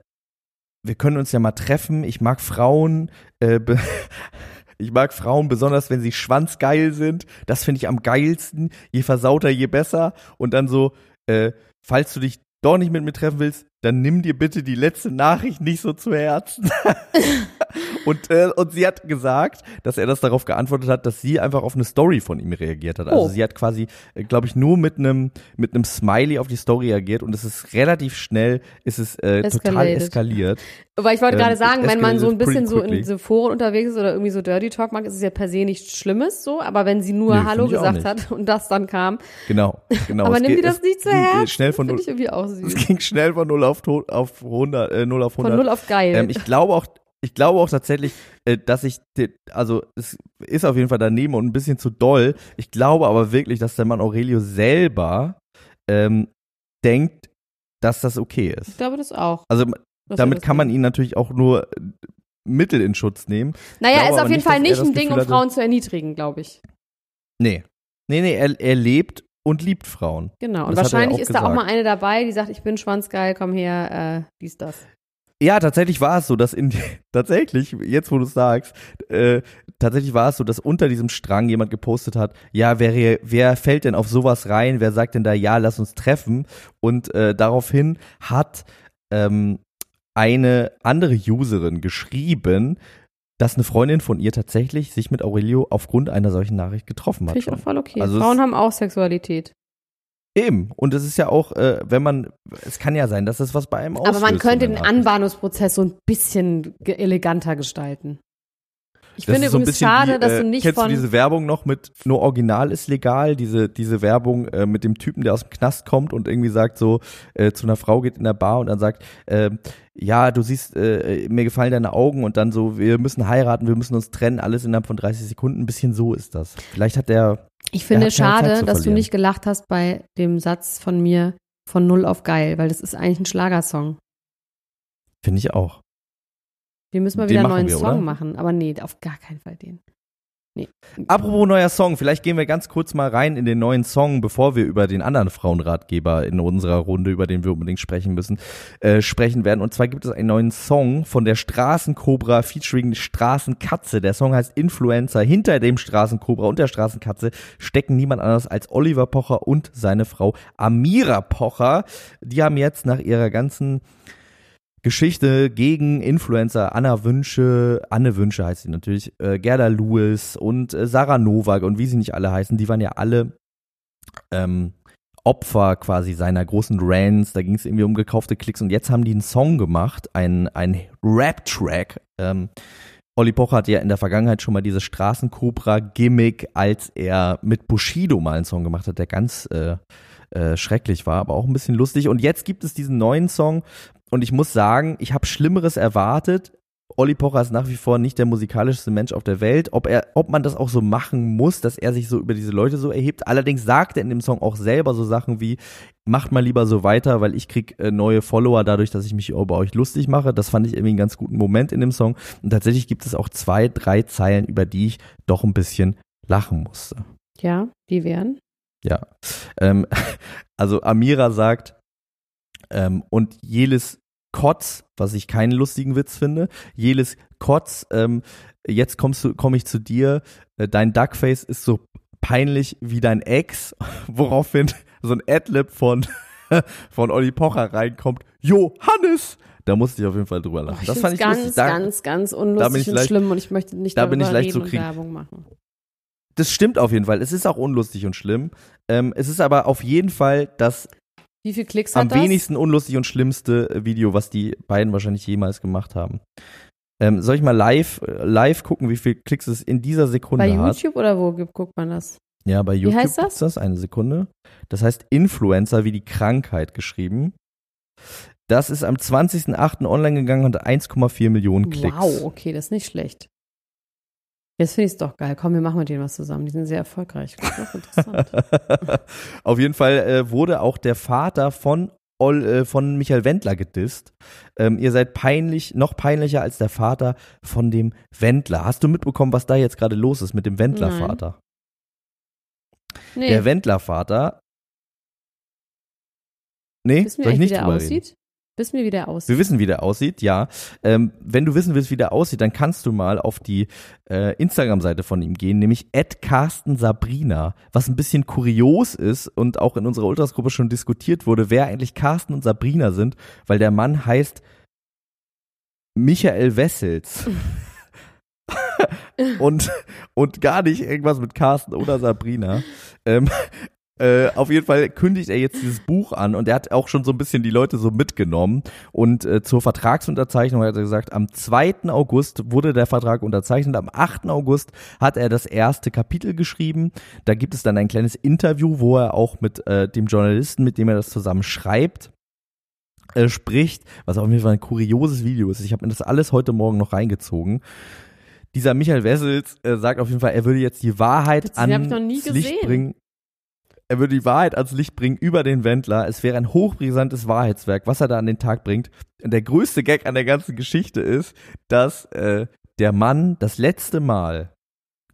wir können uns ja mal treffen. Ich mag Frauen, äh, ich mag Frauen besonders, wenn sie schwanzgeil sind. Das finde ich am geilsten. Je versauter, je besser. Und dann so, äh, falls du dich doch nicht mit mir treffen willst, dann nimm dir bitte die letzte Nachricht nicht so zu Herzen. und, äh, und sie hat gesagt, dass er das darauf geantwortet hat, dass sie einfach auf eine Story von ihm reagiert hat. Also Oh. sie hat quasi, äh, glaube ich, nur mit einem mit einem Smiley auf die Story reagiert und es ist relativ schnell, ist es äh, total eskaliert. Aber ich wollte Ähm, gerade sagen, it wenn man so ein bisschen so in diese Foren unterwegs ist oder irgendwie so Dirty Talk mag, ist es ja per se nichts Schlimmes so. Aber wenn sie nur Nö, Hallo gesagt hat und das dann kam, Genau, genau. aber Es nimm dir das nicht zu Herzen. Schnell von null, ich irgendwie auch es ging schnell von 0 auf, to- auf 100, äh, 0 auf 100. Von null auf geil. Ähm, ich glaube auch, ich glaube auch tatsächlich, äh, dass ich, also es ist auf jeden Fall daneben und ein bisschen zu doll. Ich glaube aber wirklich, dass der Mann Aurelio selber ähm, denkt, dass das okay ich ist. glaube das auch. Also damit kann man ihn natürlich auch nur äh, Mittel in Schutz nehmen. Naja, ist auf jeden nicht, Fall nicht ein Ding, um Frauen zu erniedrigen, glaube ich. Nee. Nee, nee, er, er lebt und liebt Frauen. Genau. Und wahrscheinlich ist da auch gesagt. mal eine dabei, die sagt, ich bin schwanzgeil, komm her, äh, dies, das. Ja, tatsächlich war es so, dass in tatsächlich, jetzt wo du es sagst, äh, tatsächlich war es so, dass unter diesem Strang jemand gepostet hat, ja, wer, wer fällt denn auf sowas rein, wer sagt denn da, ja, lass uns treffen? Und äh, daraufhin hat ähm, eine andere Userin geschrieben, dass eine Freundin von ihr tatsächlich sich mit Aurelio aufgrund einer solchen Nachricht getroffen hat. Finde ich auch voll okay. Also es- Frauen haben auch Sexualität. Eben. Und es ist ja auch, äh, wenn man, es kann ja sein, dass das was bei einem auslöst. Aber man könnte den. Anbahnungsprozess so ein bisschen eleganter gestalten. Ich Das finde ist so ein übrigens bisschen schade, wie, dass äh, du nicht kennst von. du diese Werbung noch mit nur Original ist legal, diese diese Werbung äh, mit dem Typen, der aus dem Knast kommt und irgendwie sagt so äh, zu einer Frau geht in der Bar und dann sagt äh, ja, du siehst äh, mir gefallen deine Augen und dann so wir müssen heiraten, wir müssen uns trennen, alles innerhalb von 30 Sekunden, ein bisschen so ist das. Vielleicht hat der ich finde schade, dass du nicht gelacht hast bei dem Satz von mir von Null auf Geil, weil das ist eigentlich ein Schlagersong. finde ich auch. Wir müssen mal wieder einen neuen wir, Song oder? machen. Aber nee, auf gar keinen Fall den. Nee. Apropos neuer Song, vielleicht gehen wir ganz kurz mal rein in den neuen Song, bevor wir über den anderen Frauenratgeber in unserer Runde, über den wir unbedingt sprechen müssen, äh, sprechen werden. Und zwar gibt es einen neuen Song von der Straßenkobra featuring Straßenkatze. Der Song heißt Influencer. Hinter dem Straßenkobra und der Straßenkatze stecken niemand anders als Oliver Pocher und seine Frau Amira Pocher. Die haben jetzt nach ihrer ganzen Geschichte gegen Influencer, Anna Wünsche, Anne Wünsche heißt sie natürlich, äh, Gerda Lewis und äh, Sarah Novak und wie sie nicht alle heißen, die waren ja alle ähm, Opfer quasi seiner großen Rants, da ging es irgendwie um gekaufte Klicks und jetzt haben die einen Song gemacht, ein, ein Rap-Track. Ähm, Olli Pocher hatte ja in der Vergangenheit schon mal dieses Straßenkobra-Gimmick, als er mit Bushido mal einen Song gemacht hat, der ganz äh, äh, schrecklich war, aber auch ein bisschen lustig. Und jetzt gibt es diesen neuen Song und ich muss sagen, ich habe Schlimmeres erwartet. Olli Pocher ist nach wie vor nicht der musikalischste Mensch auf der Welt. Ob er, ob man das auch so machen muss, dass er sich so über diese Leute so erhebt. Allerdings sagt er in dem Song auch selber so Sachen wie, macht mal lieber so weiter, weil ich krieg äh, neue Follower dadurch, dass ich mich über euch lustig mache. Das fand ich irgendwie einen ganz guten Moment in dem Song. Und tatsächlich gibt es auch zwei, drei Zeilen, über die ich doch ein bisschen lachen musste. Ja, die wären. Ja. Ähm, also Amira sagt, ähm, und Jelis Kotz, was ich keinen lustigen Witz finde, Jelis Kotz, ähm, jetzt kommst du, komme ich zu dir, äh, dein Duckface ist so peinlich wie dein Ex, woraufhin so ein Adlib von, von Olli Pocher reinkommt, Johannes! Da musste ich auf jeden Fall drüber lachen. Oh, das fand ich ganz, lustig. Da, ganz, ganz da bin unlustig ich und leicht- schlimm und ich möchte nicht da bin ich leicht zu kriegen. Werbung machen. das stimmt auf jeden Fall. Es ist auch unlustig und schlimm. Ähm, es ist aber auf jeden Fall das Wie viel Klicks am hat das? wenigsten unlustig und schlimmste äh, Video, was die beiden wahrscheinlich jemals gemacht haben. Ähm, soll ich mal live, äh, live gucken, wie viel Klicks es in dieser Sekunde Bei hat? YouTube oder wo guckt man das? Ja, bei YouTube heißt das? gibt's das. Eine Sekunde. Das heißt Influencer wie die Krankheit geschrieben. Das ist am 20.08. online gegangen und hat 1,4 Millionen Klicks. Wow, okay, das ist nicht schlecht. Jetzt finde ich es doch geil. Komm, wir machen mit denen was zusammen. Die sind sehr erfolgreich. Das ist doch interessant. Auf jeden Fall äh, wurde auch der Vater von Ol, äh, von Michael Wendler gedisst. Ähm, ihr seid peinlich, noch peinlicher als der Vater von dem Wendler. Hast du mitbekommen, was da jetzt gerade los ist mit dem Wendler-Vater? Nee, Der Wendler-Vater. Nee, wissen soll ich nicht der drüber reden? Wissen wir, wie der aussieht? Wir wissen, wie der aussieht, ja. Ähm, wenn du wissen willst, wie der aussieht, dann kannst du mal auf die äh, Instagram-Seite von ihm gehen, nämlich Sabrina, was ein bisschen kurios ist und auch in unserer Ultras-Gruppe schon diskutiert wurde, wer eigentlich Carsten und Sabrina sind, weil der Mann heißt Michael Wessels. und, und gar nicht irgendwas mit Carsten oder Sabrina. Ähm, äh, auf jeden Fall kündigt er jetzt dieses Buch an und er hat auch schon so ein bisschen die Leute so mitgenommen. Und äh, zur Vertragsunterzeichnung hat er gesagt, am 2. August wurde der Vertrag unterzeichnet, am 8. August hat er das erste Kapitel geschrieben. Da gibt es dann ein kleines Interview, wo er auch mit äh, dem Journalisten, mit dem er das zusammen schreibt, äh, spricht, was auf jeden Fall ein kurioses Video ist. Ich habe mir das alles heute Morgen noch reingezogen. Dieser Michael Wessels äh, sagt auf jeden Fall, er würde jetzt die Wahrheit ans Licht bringen. Er würde die Wahrheit ans Licht bringen über den Wendler. Es wäre ein hochbrisantes Wahrheitswerk, was er da an den Tag bringt. Und der größte Gag an der ganzen Geschichte ist, dass äh, der Mann das letzte Mal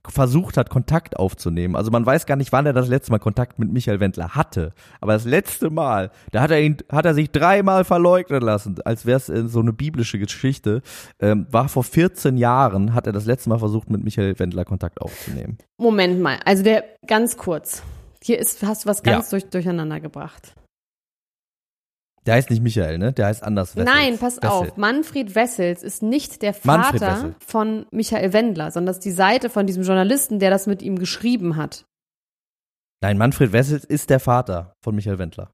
versucht hat, Kontakt aufzunehmen. Also man weiß gar nicht, wann er das letzte Mal Kontakt mit Michael Wendler hatte. Aber das letzte Mal, da hat er ihn, hat er sich dreimal verleugnen lassen, als wäre es äh, so eine biblische Geschichte. Ähm, war vor 14 Jahren, hat er das letzte Mal versucht, mit Michael Wendler Kontakt aufzunehmen. Moment mal, also der ganz kurz. Hier ist, hast du was ganz ja. durch, durcheinander gebracht. Der heißt nicht Michael, ne? Der heißt anders Wessels. Nein, pass Wessel. auf. Manfred Wessels ist nicht der Vater von Michael Wendler, sondern das ist die Seite von diesem Journalisten, der das mit ihm geschrieben hat. Nein, Manfred Wessels ist der Vater von Michael Wendler.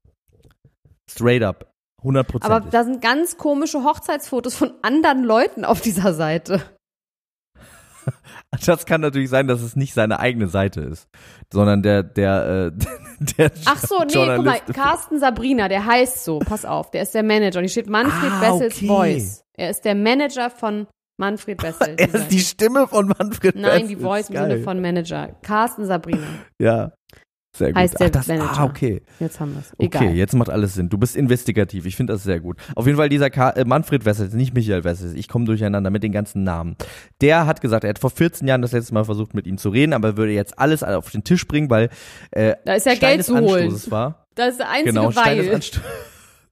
Straight up. 100%. Aber da sind ganz komische Hochzeitsfotos von anderen Leuten auf dieser Seite. Das kann natürlich sein, dass es nicht seine eigene Seite ist, sondern der, der, äh, der Ach so, nee, guck mal, Carsten Sabrina, der heißt so, pass auf, der ist der Manager und hier steht Manfred ah, Wessels okay. Voice. Er ist der Manager von Manfred Wessels. er ist die Stimme von Manfred Nein, Wessels. Nein, die Voice im Sinne von Manager. Carsten Sabrina. Ja. Sehr gut. Heißt Ach, das, Manager. Ah, okay. Jetzt haben wir es. Okay, jetzt macht alles Sinn. Du bist investigativ. Ich finde das sehr gut. Auf jeden Fall dieser Ka äh, Manfred Wessels, nicht Michael Wessels. Ich komme durcheinander mit den ganzen Namen. Der hat gesagt, er hat vor 14 Jahren das letzte Mal versucht, mit ihm zu reden, aber würde jetzt alles auf den Tisch bringen, weil äh, da ist ja Stein Geld zu holen. Anstoßes war. Das ist der einzige genau, Stein Weil. Des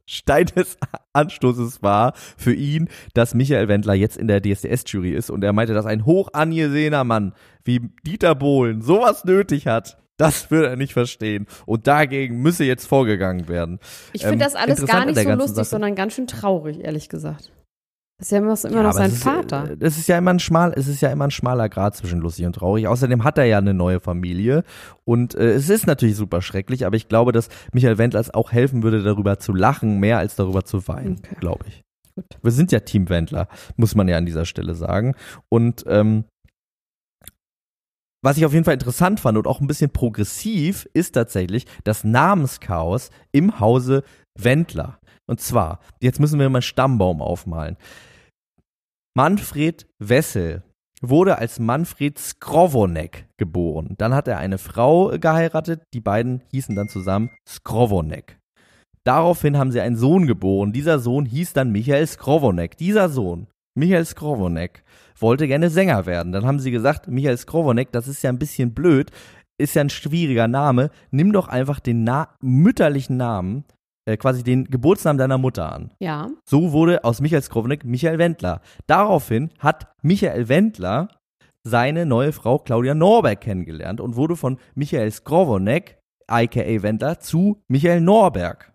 Stein des Anstoßes war für ihn, dass Michael Wendler jetzt in der DSDS-Jury ist und er meinte, dass ein hoch angesehener Mann wie Dieter Bohlen sowas nötig hat. Das würde er nicht verstehen. Und dagegen müsse jetzt vorgegangen werden. Ich finde ähm, das alles gar nicht so lustig, Sache. sondern ganz schön traurig, ehrlich gesagt. Das ist ja immer, immer ja, noch sein ist, Vater. Es ist ja immer ein schmal, es ist ja immer ein schmaler Grad zwischen lustig und traurig. Außerdem hat er ja eine neue Familie und äh, es ist natürlich super schrecklich, aber ich glaube, dass Michael Wendler es auch helfen würde, darüber zu lachen, mehr als darüber zu weinen, okay. glaube ich. Gut. Wir sind ja Team Wendler, muss man ja an dieser Stelle sagen. Und ähm, was ich auf jeden Fall interessant fand und auch ein bisschen progressiv, ist tatsächlich das Namenschaos im Hause Wendler. Und zwar, jetzt müssen wir mal einen Stammbaum aufmalen. Manfred Wessel wurde als Manfred Skrovonek geboren. Dann hat er eine Frau geheiratet, die beiden hießen dann zusammen Skrovonek. Daraufhin haben sie einen Sohn geboren. Dieser Sohn hieß dann Michael Skrovonek. Dieser Sohn, Michael Skrovonek, wollte gerne Sänger werden. Dann haben sie gesagt, Michael Skrovonek, das ist ja ein bisschen blöd, ist ja ein schwieriger Name, nimm doch einfach den Na mütterlichen Namen, äh, quasi den Geburtsnamen deiner Mutter an. Ja. So wurde aus Michael Skrovonek Michael Wendler. Daraufhin hat Michael Wendler seine neue Frau Claudia Norberg kennengelernt und wurde von Michael Skrovonek, aka Wendler, zu Michael Norberg.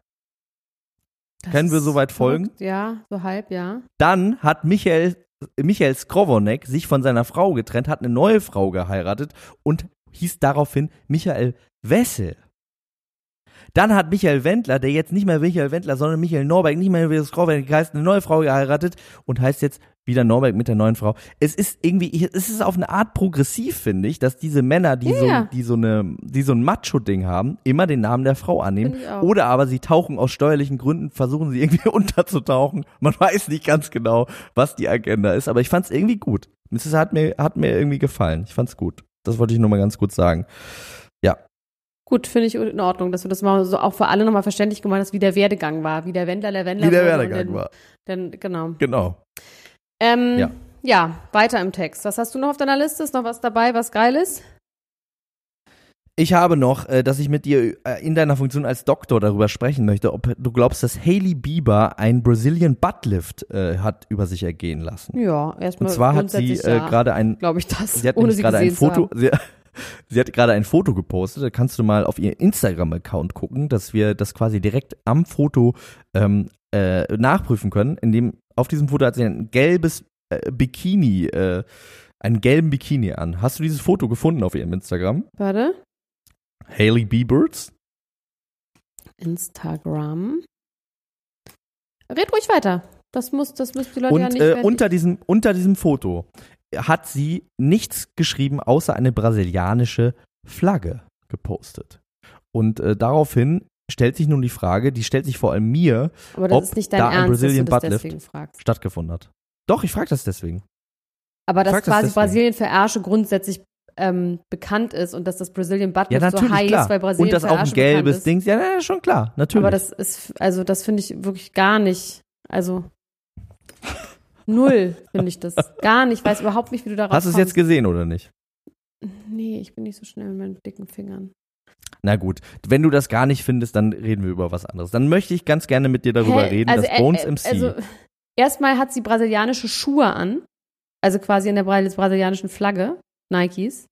Das Können wir soweit folgen? Ja, so halb, ja. Dann hat Michael Michael Skrovonek sich von seiner Frau getrennt, hat eine neue Frau geheiratet und hieß daraufhin Michael Wessel. Dann hat Michael Wendler, der jetzt nicht mehr Michael Wendler, sondern Michael Norberg, nicht mehr Michael Skrovonek heißt, eine neue Frau geheiratet und heißt jetzt wieder Norberg mit der neuen Frau. Es ist irgendwie, es ist auf eine Art progressiv, finde ich, dass diese Männer, die yeah. so, die so eine, die so ein Macho-Ding haben, immer den Namen der Frau annehmen. Oder aber sie tauchen aus steuerlichen Gründen, versuchen sie irgendwie unterzutauchen. Man weiß nicht ganz genau, was die Agenda ist, aber ich fand es irgendwie gut. Es hat mir, hat mir irgendwie gefallen. Ich fand es gut. Das wollte ich nur mal ganz kurz sagen. Ja. Gut, finde ich in Ordnung, dass du das mal so auch für alle nochmal verständlich gemacht hast, wie der Werdegang war, wie der Wendler der Wendler Wie der Werdegang war. Denn, genau. Genau. Ähm, ja. ja, weiter im Text. Was hast du noch auf deiner Liste? Ist noch was dabei, was geil ist? Ich habe noch, äh, dass ich mit dir äh, in deiner Funktion als Doktor darüber sprechen möchte, ob du glaubst, dass Hailey Bieber ein Brazilian Buttlift äh, hat über sich ergehen lassen. Ja, erstmal. Und zwar hat sie äh, gerade ein, glaube ich das, sie hat ohne sie gerade ein Foto, sie, sie hat gerade ein Foto gepostet. Da kannst du mal auf ihr Instagram-Account gucken, dass wir das quasi direkt am Foto ähm, äh, nachprüfen können. In dem auf diesem Foto hat sie ein gelbes äh, Bikini, äh, einen gelben Bikini an. Hast du dieses Foto gefunden auf ihrem Instagram? Warte. Hailey Biebers? Instagram. Red ruhig weiter. Das muss, das müssen die Leute ja Und nicht äh, unter, diesem, unter diesem Foto hat sie nichts geschrieben, außer eine brasilianische Flagge gepostet. Und äh, daraufhin stellt sich nun die Frage, die stellt sich vor allem mir, das ob da ein Ernst, Brazilian das Buttlift stattgefunden hat. Doch, ich frage das deswegen. Aber dass das quasi deswegen. Brasilien für Ärsche grundsätzlich ähm, bekannt ist und dass das Brazilian Ja, Buttlift so natürlich, heiß, klar. weil Brasilien Und das auch ein gelbes ist. Ding. Ja, ja, schon klar, natürlich. Aber das ist, also das finde ich wirklich gar nicht, also null finde ich das. Gar nicht, ich weiß überhaupt nicht, wie du darauf Hast du es jetzt gesehen oder nicht? Nee, ich bin nicht so schnell mit meinen dicken Fingern. Na gut, wenn du das gar nicht findest, dann reden wir über was anderes. Dann möchte ich ganz gerne mit dir darüber Hä? reden, Also, dass äh, Bones äh, MC. Also, erstmal hat sie brasilianische Schuhe an. Also quasi in der Bra- brasilianischen Flagge. Nikes.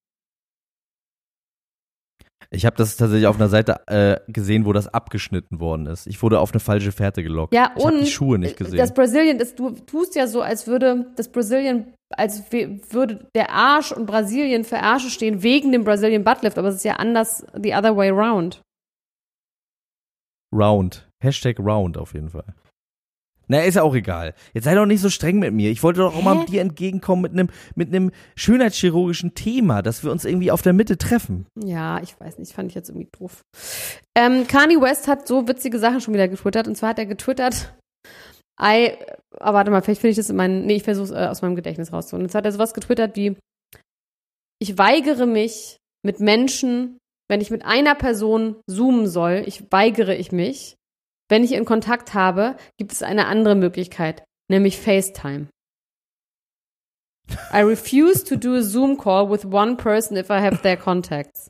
ich habe das tatsächlich auf einer Seite äh, gesehen, wo das abgeschnitten worden ist. Ich wurde auf eine falsche Fährte gelockt. Ja, ich habe und die Schuhe nicht gesehen. das Brazilian, das, du tust ja so, als würde das Brazilian, als würde der Arsch und Brasilien für Arsche stehen wegen dem Brazilian Buttlift, aber es ist ja anders the other way round. Round. Hashtag Round auf jeden Fall. Na, ist ja auch egal. Jetzt sei doch nicht so streng mit mir. Ich wollte doch auch mal Hä? mit dir entgegenkommen mit einem mit einem schönheitschirurgischen Thema, dass wir uns irgendwie auf der Mitte treffen. Ja, ich weiß nicht, fand ich jetzt irgendwie doof. Ähm, Kanye West hat so witzige Sachen schon wieder getwittert. Und zwar hat er getwittert, I, aber warte mal, vielleicht finde ich das in meinen, nee, ich versuche es äh, aus meinem Gedächtnis rauszuholen. Zwar hat er sowas getwittert wie, ich weigere mich mit Menschen, wenn ich mit einer Person zoomen soll, ich weigere ich mich. Wenn ich in Kontakt habe, gibt es eine andere Möglichkeit, nämlich FaceTime. I refuse to do a Zoom call with one person if I have their contacts.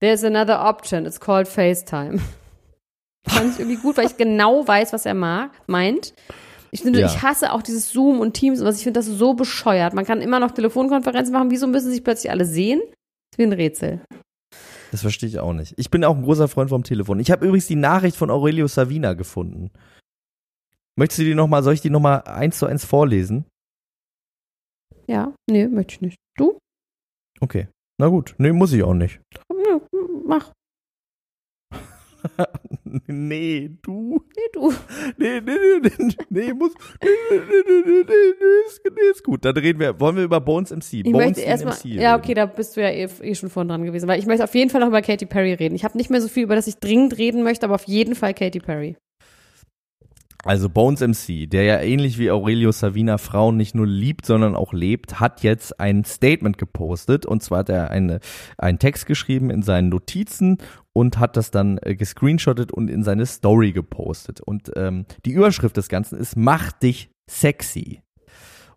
There's another option. It's called FaceTime. Fand ich irgendwie gut, weil ich genau weiß, was er mag, meint. Ich finde, Ja. ich hasse auch dieses Zoom und Teams und was. Ich finde das so bescheuert. Man kann immer noch Telefonkonferenzen machen. Wieso müssen sich plötzlich alle sehen? Das ist wie ein Rätsel. Das verstehe ich auch nicht. Ich bin auch ein großer Freund vom Telefon. Ich habe übrigens die Nachricht von Aurelio Savina gefunden. Möchtest du die noch mal, soll ich die noch mal eins zu eins vorlesen? Ja, nee, möchte ich nicht. Du? Okay. Na gut. Nee, muss ich auch nicht. Ja, mach. Nee, du. Nee, du. Nee, nee, nee, nee, nee, muss. Nee, nee, nee, nee, nee, nee, ist, nee, ist gut. Dann reden wir. Wollen wir über Bones MC? Ich Bones möchte erstmal. MC Ja, reden. okay, da bist du ja eh, eh schon vorhin dran gewesen. Weil ich möchte auf jeden Fall noch über Katy Perry reden. Ich habe nicht mehr so viel, über das ich dringend reden möchte, aber auf jeden Fall Katy Perry. Also Bones MC, der ja ähnlich wie Aurelio Savina Frauen nicht nur liebt, sondern auch lebt, hat jetzt ein Statement gepostet. Und zwar hat er eine, einen Text geschrieben in seinen Notizen und hat das dann äh, gescreenshottet und in seine Story gepostet. Und ähm, die Überschrift des Ganzen ist Mach dich sexy.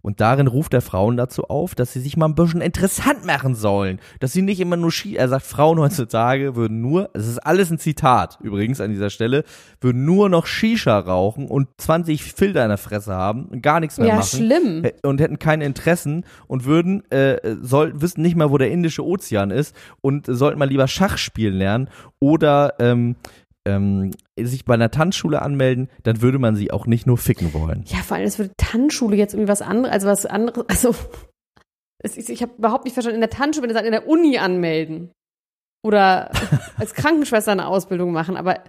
Und darin ruft er Frauen dazu auf, dass sie sich mal ein bisschen interessant machen sollen. Dass sie nicht immer nur Ski, er sagt, Frauen heutzutage würden nur, es ist alles ein Zitat übrigens an dieser Stelle, würden nur noch Shisha rauchen und 20 Filter in der Fresse haben und gar nichts mehr Ja, machen. schlimm. Hä- Und hätten keine Interessen und würden, äh, soll, wüssten nicht mal, wo der Indische Ozean ist und sollten mal lieber Schach spielen lernen oder ähm, ähm, sich bei einer Tanzschule anmelden, dann würde man sie auch nicht nur ficken wollen. Ja, vor allem, es würde Tanzschule jetzt irgendwie was anderes, also was anderes, also es ist, ich habe überhaupt nicht verstanden, in der Tanzschule, wenn ihr sagt, in der Uni anmelden oder als Krankenschwester eine Ausbildung machen, aber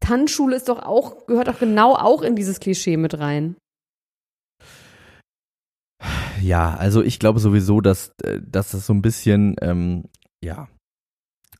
Tanzschule ist doch auch, gehört doch genau auch in dieses Klischee mit rein. Ja, also ich glaube sowieso, dass, äh, dass das so ein bisschen, ähm, ja,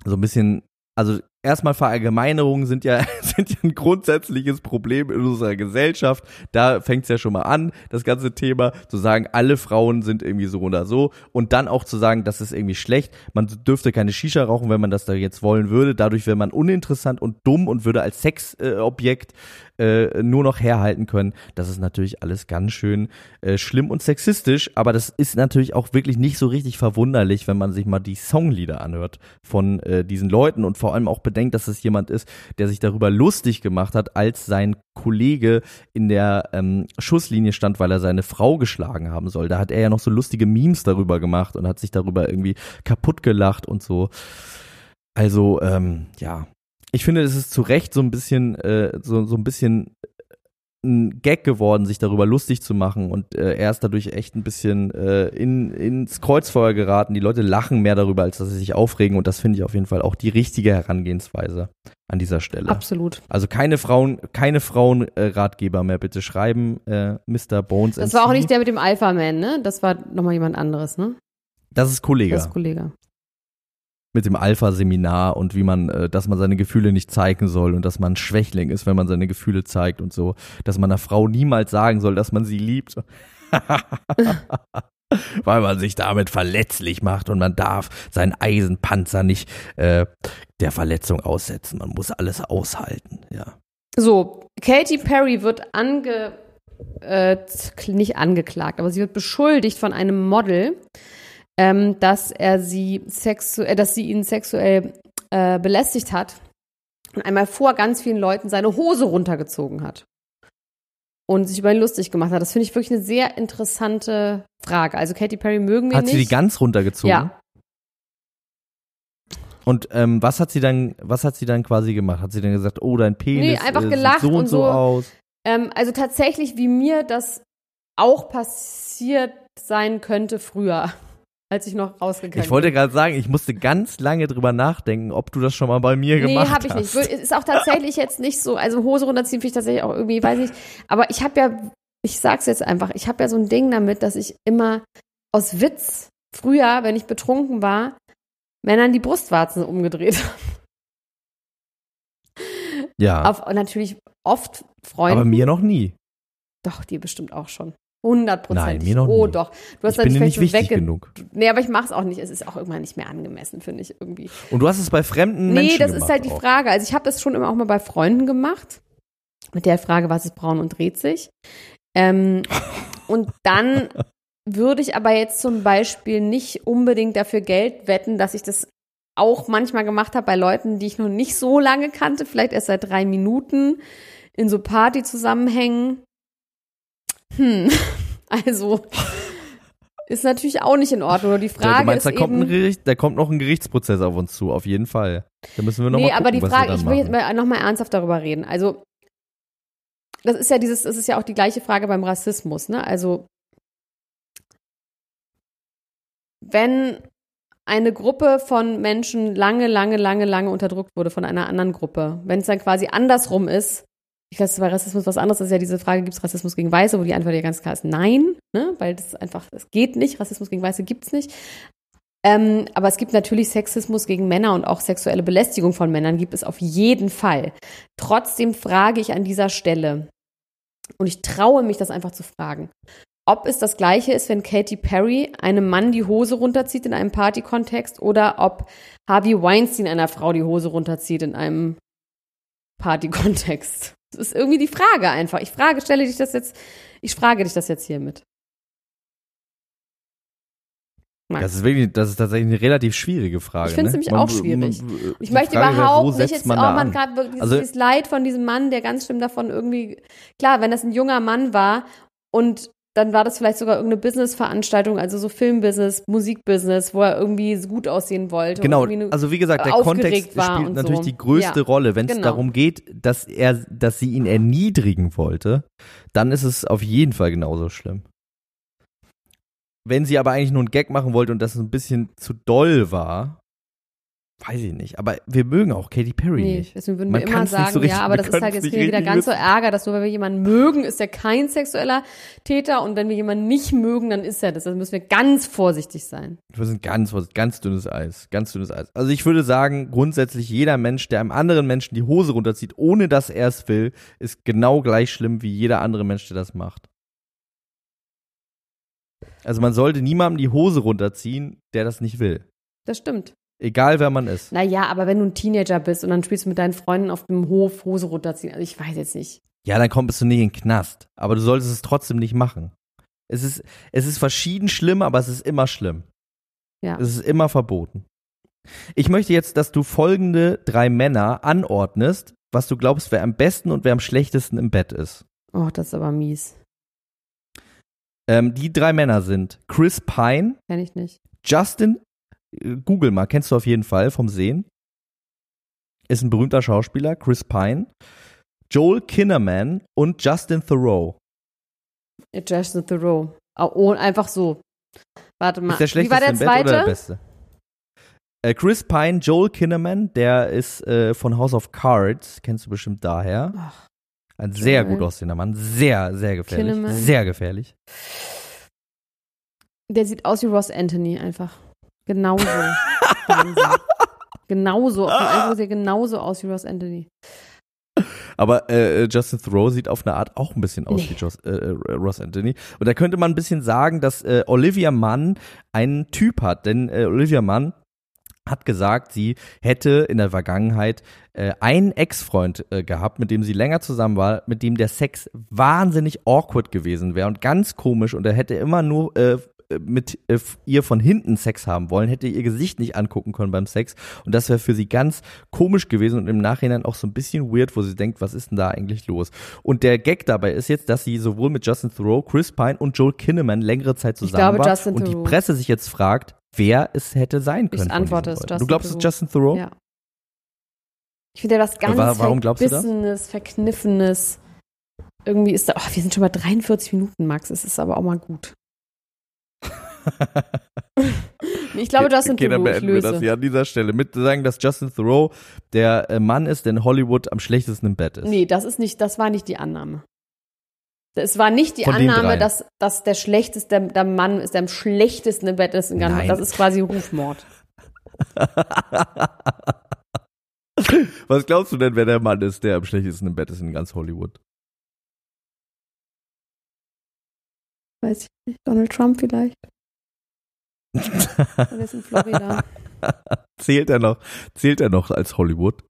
so ein bisschen, also erstmal Verallgemeinerungen sind ja, sind ja ein grundsätzliches Problem in unserer Gesellschaft. Da fängt es ja schon mal an, das ganze Thema, zu sagen, alle Frauen sind irgendwie so oder so. Und dann auch zu sagen, das ist irgendwie schlecht. Man dürfte keine Shisha rauchen, wenn man das da jetzt wollen würde. Dadurch wäre man uninteressant und dumm und würde als Sexobjekt äh, nur noch herhalten können. Das ist natürlich alles ganz schön äh, schlimm und sexistisch, aber das ist natürlich auch wirklich nicht so richtig verwunderlich, wenn man sich mal die Songlieder anhört von äh, diesen Leuten und vor allem auch bedenkt, dass es jemand ist, der sich darüber lustig gemacht hat, als sein Kollege in der ähm, Schusslinie stand, weil er seine Frau geschlagen haben soll. Da hat er ja noch so lustige Memes darüber gemacht und hat sich darüber irgendwie kaputt gelacht und so. Also, ähm, ja, ich finde, es ist zu Recht so ein bisschen, äh, so, so ein bisschen ein Gag geworden, sich darüber lustig zu machen und äh, er ist dadurch echt ein bisschen äh, in, ins Kreuzfeuer geraten. Die Leute lachen mehr darüber, als dass sie sich aufregen und das finde ich auf jeden Fall auch die richtige Herangehensweise an dieser Stelle. Absolut. Also keine Frauen, keine Frauenratgeber äh, mehr bitte schreiben, äh, Mr. Bones. Das war auch nicht der mit dem Alpha Man, ne? Das war nochmal jemand anderes, ne? Das ist Kollege. Das ist Kollege mit dem Alpha-Seminar und wie man, äh, dass man seine Gefühle nicht zeigen soll und dass man Schwächling ist, wenn man seine Gefühle zeigt und so, dass man einer Frau niemals sagen soll, dass man sie liebt. Weil man sich damit verletzlich macht und man darf seinen Eisenpanzer nicht äh, der Verletzung aussetzen. Man muss alles aushalten, ja. So, Katy Perry wird ange, äh, nicht angeklagt, aber sie wird beschuldigt von einem Model, ähm, dass er sie sexu äh, dass sie ihn sexuell äh, belästigt hat und einmal vor ganz vielen Leuten seine Hose runtergezogen hat und sich über ihn lustig gemacht hat. Das finde ich wirklich eine sehr interessante Frage. Also Katy Perry mögen wir hat nicht. Hat sie die ganz runtergezogen? Ja. Und ähm, was hat sie dann, was hat sie dann quasi gemacht? Hat sie dann gesagt, oh, dein Penis nee, einfach äh, gelacht sieht so und, und so, so aus? Ähm, also tatsächlich, wie mir das auch passiert sein könnte früher als ich noch rausgegangen bin. Ich wollte gerade sagen, ich musste ganz lange drüber nachdenken, ob du das schon mal bei mir nee, gemacht hast. Nee, habe ich nicht. Ist auch tatsächlich jetzt nicht so, also Hose runterziehen finde ich tatsächlich auch irgendwie, weiß nicht. Aber ich habe ja, ich sag's jetzt einfach, ich habe ja so ein Ding damit, dass ich immer aus Witz früher, wenn ich betrunken war, Männern die Brustwarzen umgedreht habe. Ja. Auf, natürlich oft Freunde. Aber mir noch nie. Doch, dir bestimmt auch schon. 100 Prozent. Nein, mir noch Oh, nie. doch. Du hast ich bin nicht wichtig wegge genug. Nee, aber ich mache es auch nicht. Es ist auch irgendwann nicht mehr angemessen, finde ich irgendwie. Und du hast es bei fremden Menschen Nee, das ist halt die auch. Frage. Also ich habe das schon immer auch mal bei Freunden gemacht. Mit der Frage, was ist braun und dreht sich. Ähm, und dann würde ich aber jetzt zum Beispiel nicht unbedingt dafür Geld wetten, dass ich das auch manchmal gemacht habe bei Leuten, die ich noch nicht so lange kannte, vielleicht erst seit drei Minuten in so Party-Zusammenhängen. Hm, also ist natürlich auch nicht in Ordnung. Die Frage ja, du meinst, ist da kommt, eben, ein Gericht, da kommt noch ein Gerichtsprozess auf uns zu, auf jeden Fall. Da müssen wir noch nee, mal gucken, aber die Frage, ich will jetzt machen. mal, noch mal ernsthaft darüber reden. Also das ist ja dieses, das ist ja auch die gleiche Frage beim Rassismus, ne? Also wenn eine Gruppe von Menschen lange, lange, lange, lange unterdrückt wurde von einer anderen Gruppe, wenn es dann quasi andersrum ist, ich weiß, bei Rassismus was anderes ist ja diese Frage, gibt es Rassismus gegen Weiße, wo die Antwort ja ganz klar ist nein, ne? weil das einfach, es geht nicht, Rassismus gegen Weiße gibt es nicht. Ähm, aber es gibt natürlich Sexismus gegen Männer und auch sexuelle Belästigung von Männern gibt es auf jeden Fall. Trotzdem frage ich an dieser Stelle, und ich traue mich, das einfach zu fragen, ob es das Gleiche ist, wenn Katy Perry einem Mann die Hose runterzieht in einem Partykontext oder ob Harvey Weinstein einer Frau die Hose runterzieht in einem Partykontext. Das ist irgendwie die Frage einfach. Ich frage, stelle dich das jetzt, ich frage dich das jetzt hiermit. Das ist wirklich, das ist tatsächlich eine relativ schwierige Frage. Ich finde es ne? nämlich Man- auch schwierig. man- Ich die möchte Frage wäre, überhaupt wo nicht jetzt, man oh man an? gerade wirklich Also- dieses Leid von diesem Mann, der ganz schlimm davon irgendwie, klar, wenn das ein junger Mann war und dann war das vielleicht sogar irgendeine Businessveranstaltung, also so Filmbusiness, Musikbusiness, wo er irgendwie so gut aussehen wollte. Genau, also wie gesagt, der Kontext war spielt natürlich so. die größte Ja, Rolle. Wenn es genau. darum geht, dass er, dass sie ihn erniedrigen wollte, dann ist es auf jeden Fall genauso schlimm. Wenn sie aber eigentlich nur einen Gag machen wollte und das ein bisschen zu doll war, weiß ich nicht. Aber wir mögen auch Katy Perry Nee, nicht. deswegen würden Man wir immer sagen, so richtig- ja, aber das ist halt jetzt nicht wieder ganz so. Ärger, dass nur weil wir jemanden mögen, ist er kein sexueller Täter und wenn wir jemanden nicht mögen, dann ist er das. Also müssen wir ganz vorsichtig sein. Wir sind ganz, ganz dünnes Eis. Ganz dünnes Eis. Also ich würde sagen, grundsätzlich jeder Mensch, der einem anderen Menschen die Hose runterzieht, ohne dass er es will, ist genau gleich schlimm wie jeder andere Mensch, der das macht. Also man sollte niemandem die Hose runterziehen, der das nicht will. Das stimmt. Egal wer man ist. Naja, aber wenn du ein Teenager bist und dann spielst du mit deinen Freunden auf dem Hof Hose runterziehen, also ich weiß jetzt nicht. Ja, dann kommst du nicht in den Knast. Aber du solltest es trotzdem nicht machen. Es ist, es ist verschieden schlimm, aber es ist immer schlimm. Ja. Es ist immer verboten. Ich möchte jetzt, dass du folgende drei Männer anordnest, was du glaubst, wer am besten und wer am schlechtesten im Bett ist. Oh, das ist aber mies. Ähm, die drei Männer sind Chris Pine, Kenn ich nicht. Justin, Google mal, kennst du auf jeden Fall vom Sehen. Ist ein berühmter Schauspieler, Chris Pine, Joel Kinnaman und Justin Thoreau. Jason Thoreau. Oh, einfach so. Warte mal. Ist der Wie war der Bett oder der zweite? beste? Äh, Chris Pine, Joel Kinnaman, der ist äh, von House of Cards, kennst du bestimmt daher. Ach, Ein sehr Joel. gut aussehender Mann, sehr, sehr gefährlich. Kinnaman. Sehr gefährlich. der sieht aus wie Ross Anthony einfach. Genauso. Genauso. Auf dem Eindruck sieht er genauso aus wie Ross Anthony. Aber äh, Justin Thoreau sieht auf eine Art auch ein bisschen aus Nee. wie Jos, äh, äh, Ross Anthony. Und da könnte man ein bisschen sagen, dass äh, Olivia Munn einen Typ hat. Denn äh, Olivia Munn hat gesagt, sie hätte in der Vergangenheit äh, einen Ex-Freund äh, gehabt, mit dem sie länger zusammen war, mit dem der Sex wahnsinnig awkward gewesen wäre und ganz komisch und er hätte immer nur äh, mit äh, ihr von hinten Sex haben wollen, hätte ihr Gesicht nicht angucken können beim Sex und das wäre für sie ganz komisch gewesen und im Nachhinein auch so ein bisschen weird, wo sie denkt, was ist denn da eigentlich los? Und der Gag dabei ist jetzt, dass sie sowohl mit Justin Thoreau, Chris Pine und Joel Kinnaman längere Zeit zusammen glaube, war Justin und die Theroux. Presse sich jetzt fragt, wer es hätte sein können. von antworte es. Justin Du glaubst, es ist. Justin Thoreau? Ja. Ich finde ja was ganz wa- warum glaubst du das? Verbissenes, Verkniffenes. Irgendwie ist da, oh, wir sind schon bei 43 Minuten, Max. Es ist aber auch mal gut. Ich glaube, Justin okay, dann Theroux, ich beenden wir löse. das hier an dieser Stelle. Mit sagen, dass Justin Thoreau der äh, Mann ist, der in Hollywood am schlechtesten im Bett ist. Nee, das ist nicht, das war nicht die Annahme. Es war nicht die Von Annahme, dass, dass der schlechteste, der, Mann ist, der am schlechtesten im Bett ist. in ganz- Nein. Das ist quasi Rufmord. Was glaubst du denn, wer der Mann ist, der am schlechtesten im Bett ist in ganz Hollywood? Weiß ich nicht. Donald Trump vielleicht. Florida. zählt er noch, zählt er noch als Hollywood?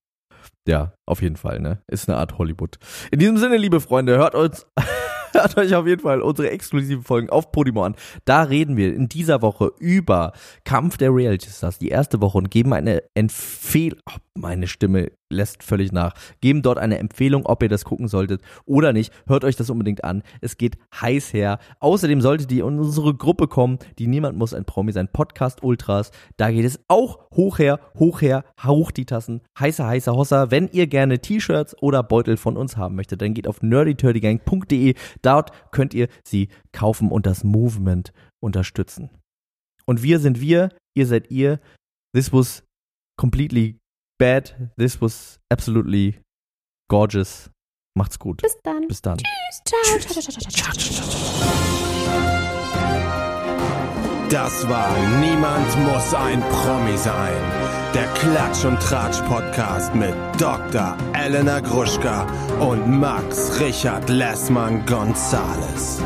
Ja, auf jeden Fall, ne? Ist eine Art Hollywood. In diesem Sinne, liebe Freunde, hört uns, hört euch auf jeden Fall unsere exklusiven Folgen auf Podimo an. Da reden wir in dieser Woche über Kampf der Reality Stars, die erste Woche und geben eine Empfehlung, oh, meine Stimme lässt völlig nach, geben dort eine Empfehlung, ob ihr das gucken solltet oder nicht. Hört euch das unbedingt an. Es geht heiß her. Außerdem solltet ihr in unsere Gruppe kommen, die Niemand muss ein Promi sein, Podcast Ultras. Da geht es auch hoch her, hoch her, hoch die Tassen, heißer, heißer Hossa. Wenn ihr gerne T-Shirts oder Beutel von uns haben möchtet, dann geht auf nerdyturdygang.de. Dort könnt ihr sie kaufen und das Movement unterstützen. Und wir sind wir, ihr seid ihr. This was completely bad. This was absolutely gorgeous. Macht's gut. Bis dann. Bis dann. Ciao. Ciao, ciao, ciao, ciao, ciao. Das war Niemand muss ein Promi sein. Der Klatsch und Tratsch Podcast mit Dr. Elena Gruschka und Max Richard Lessmann Gonzales.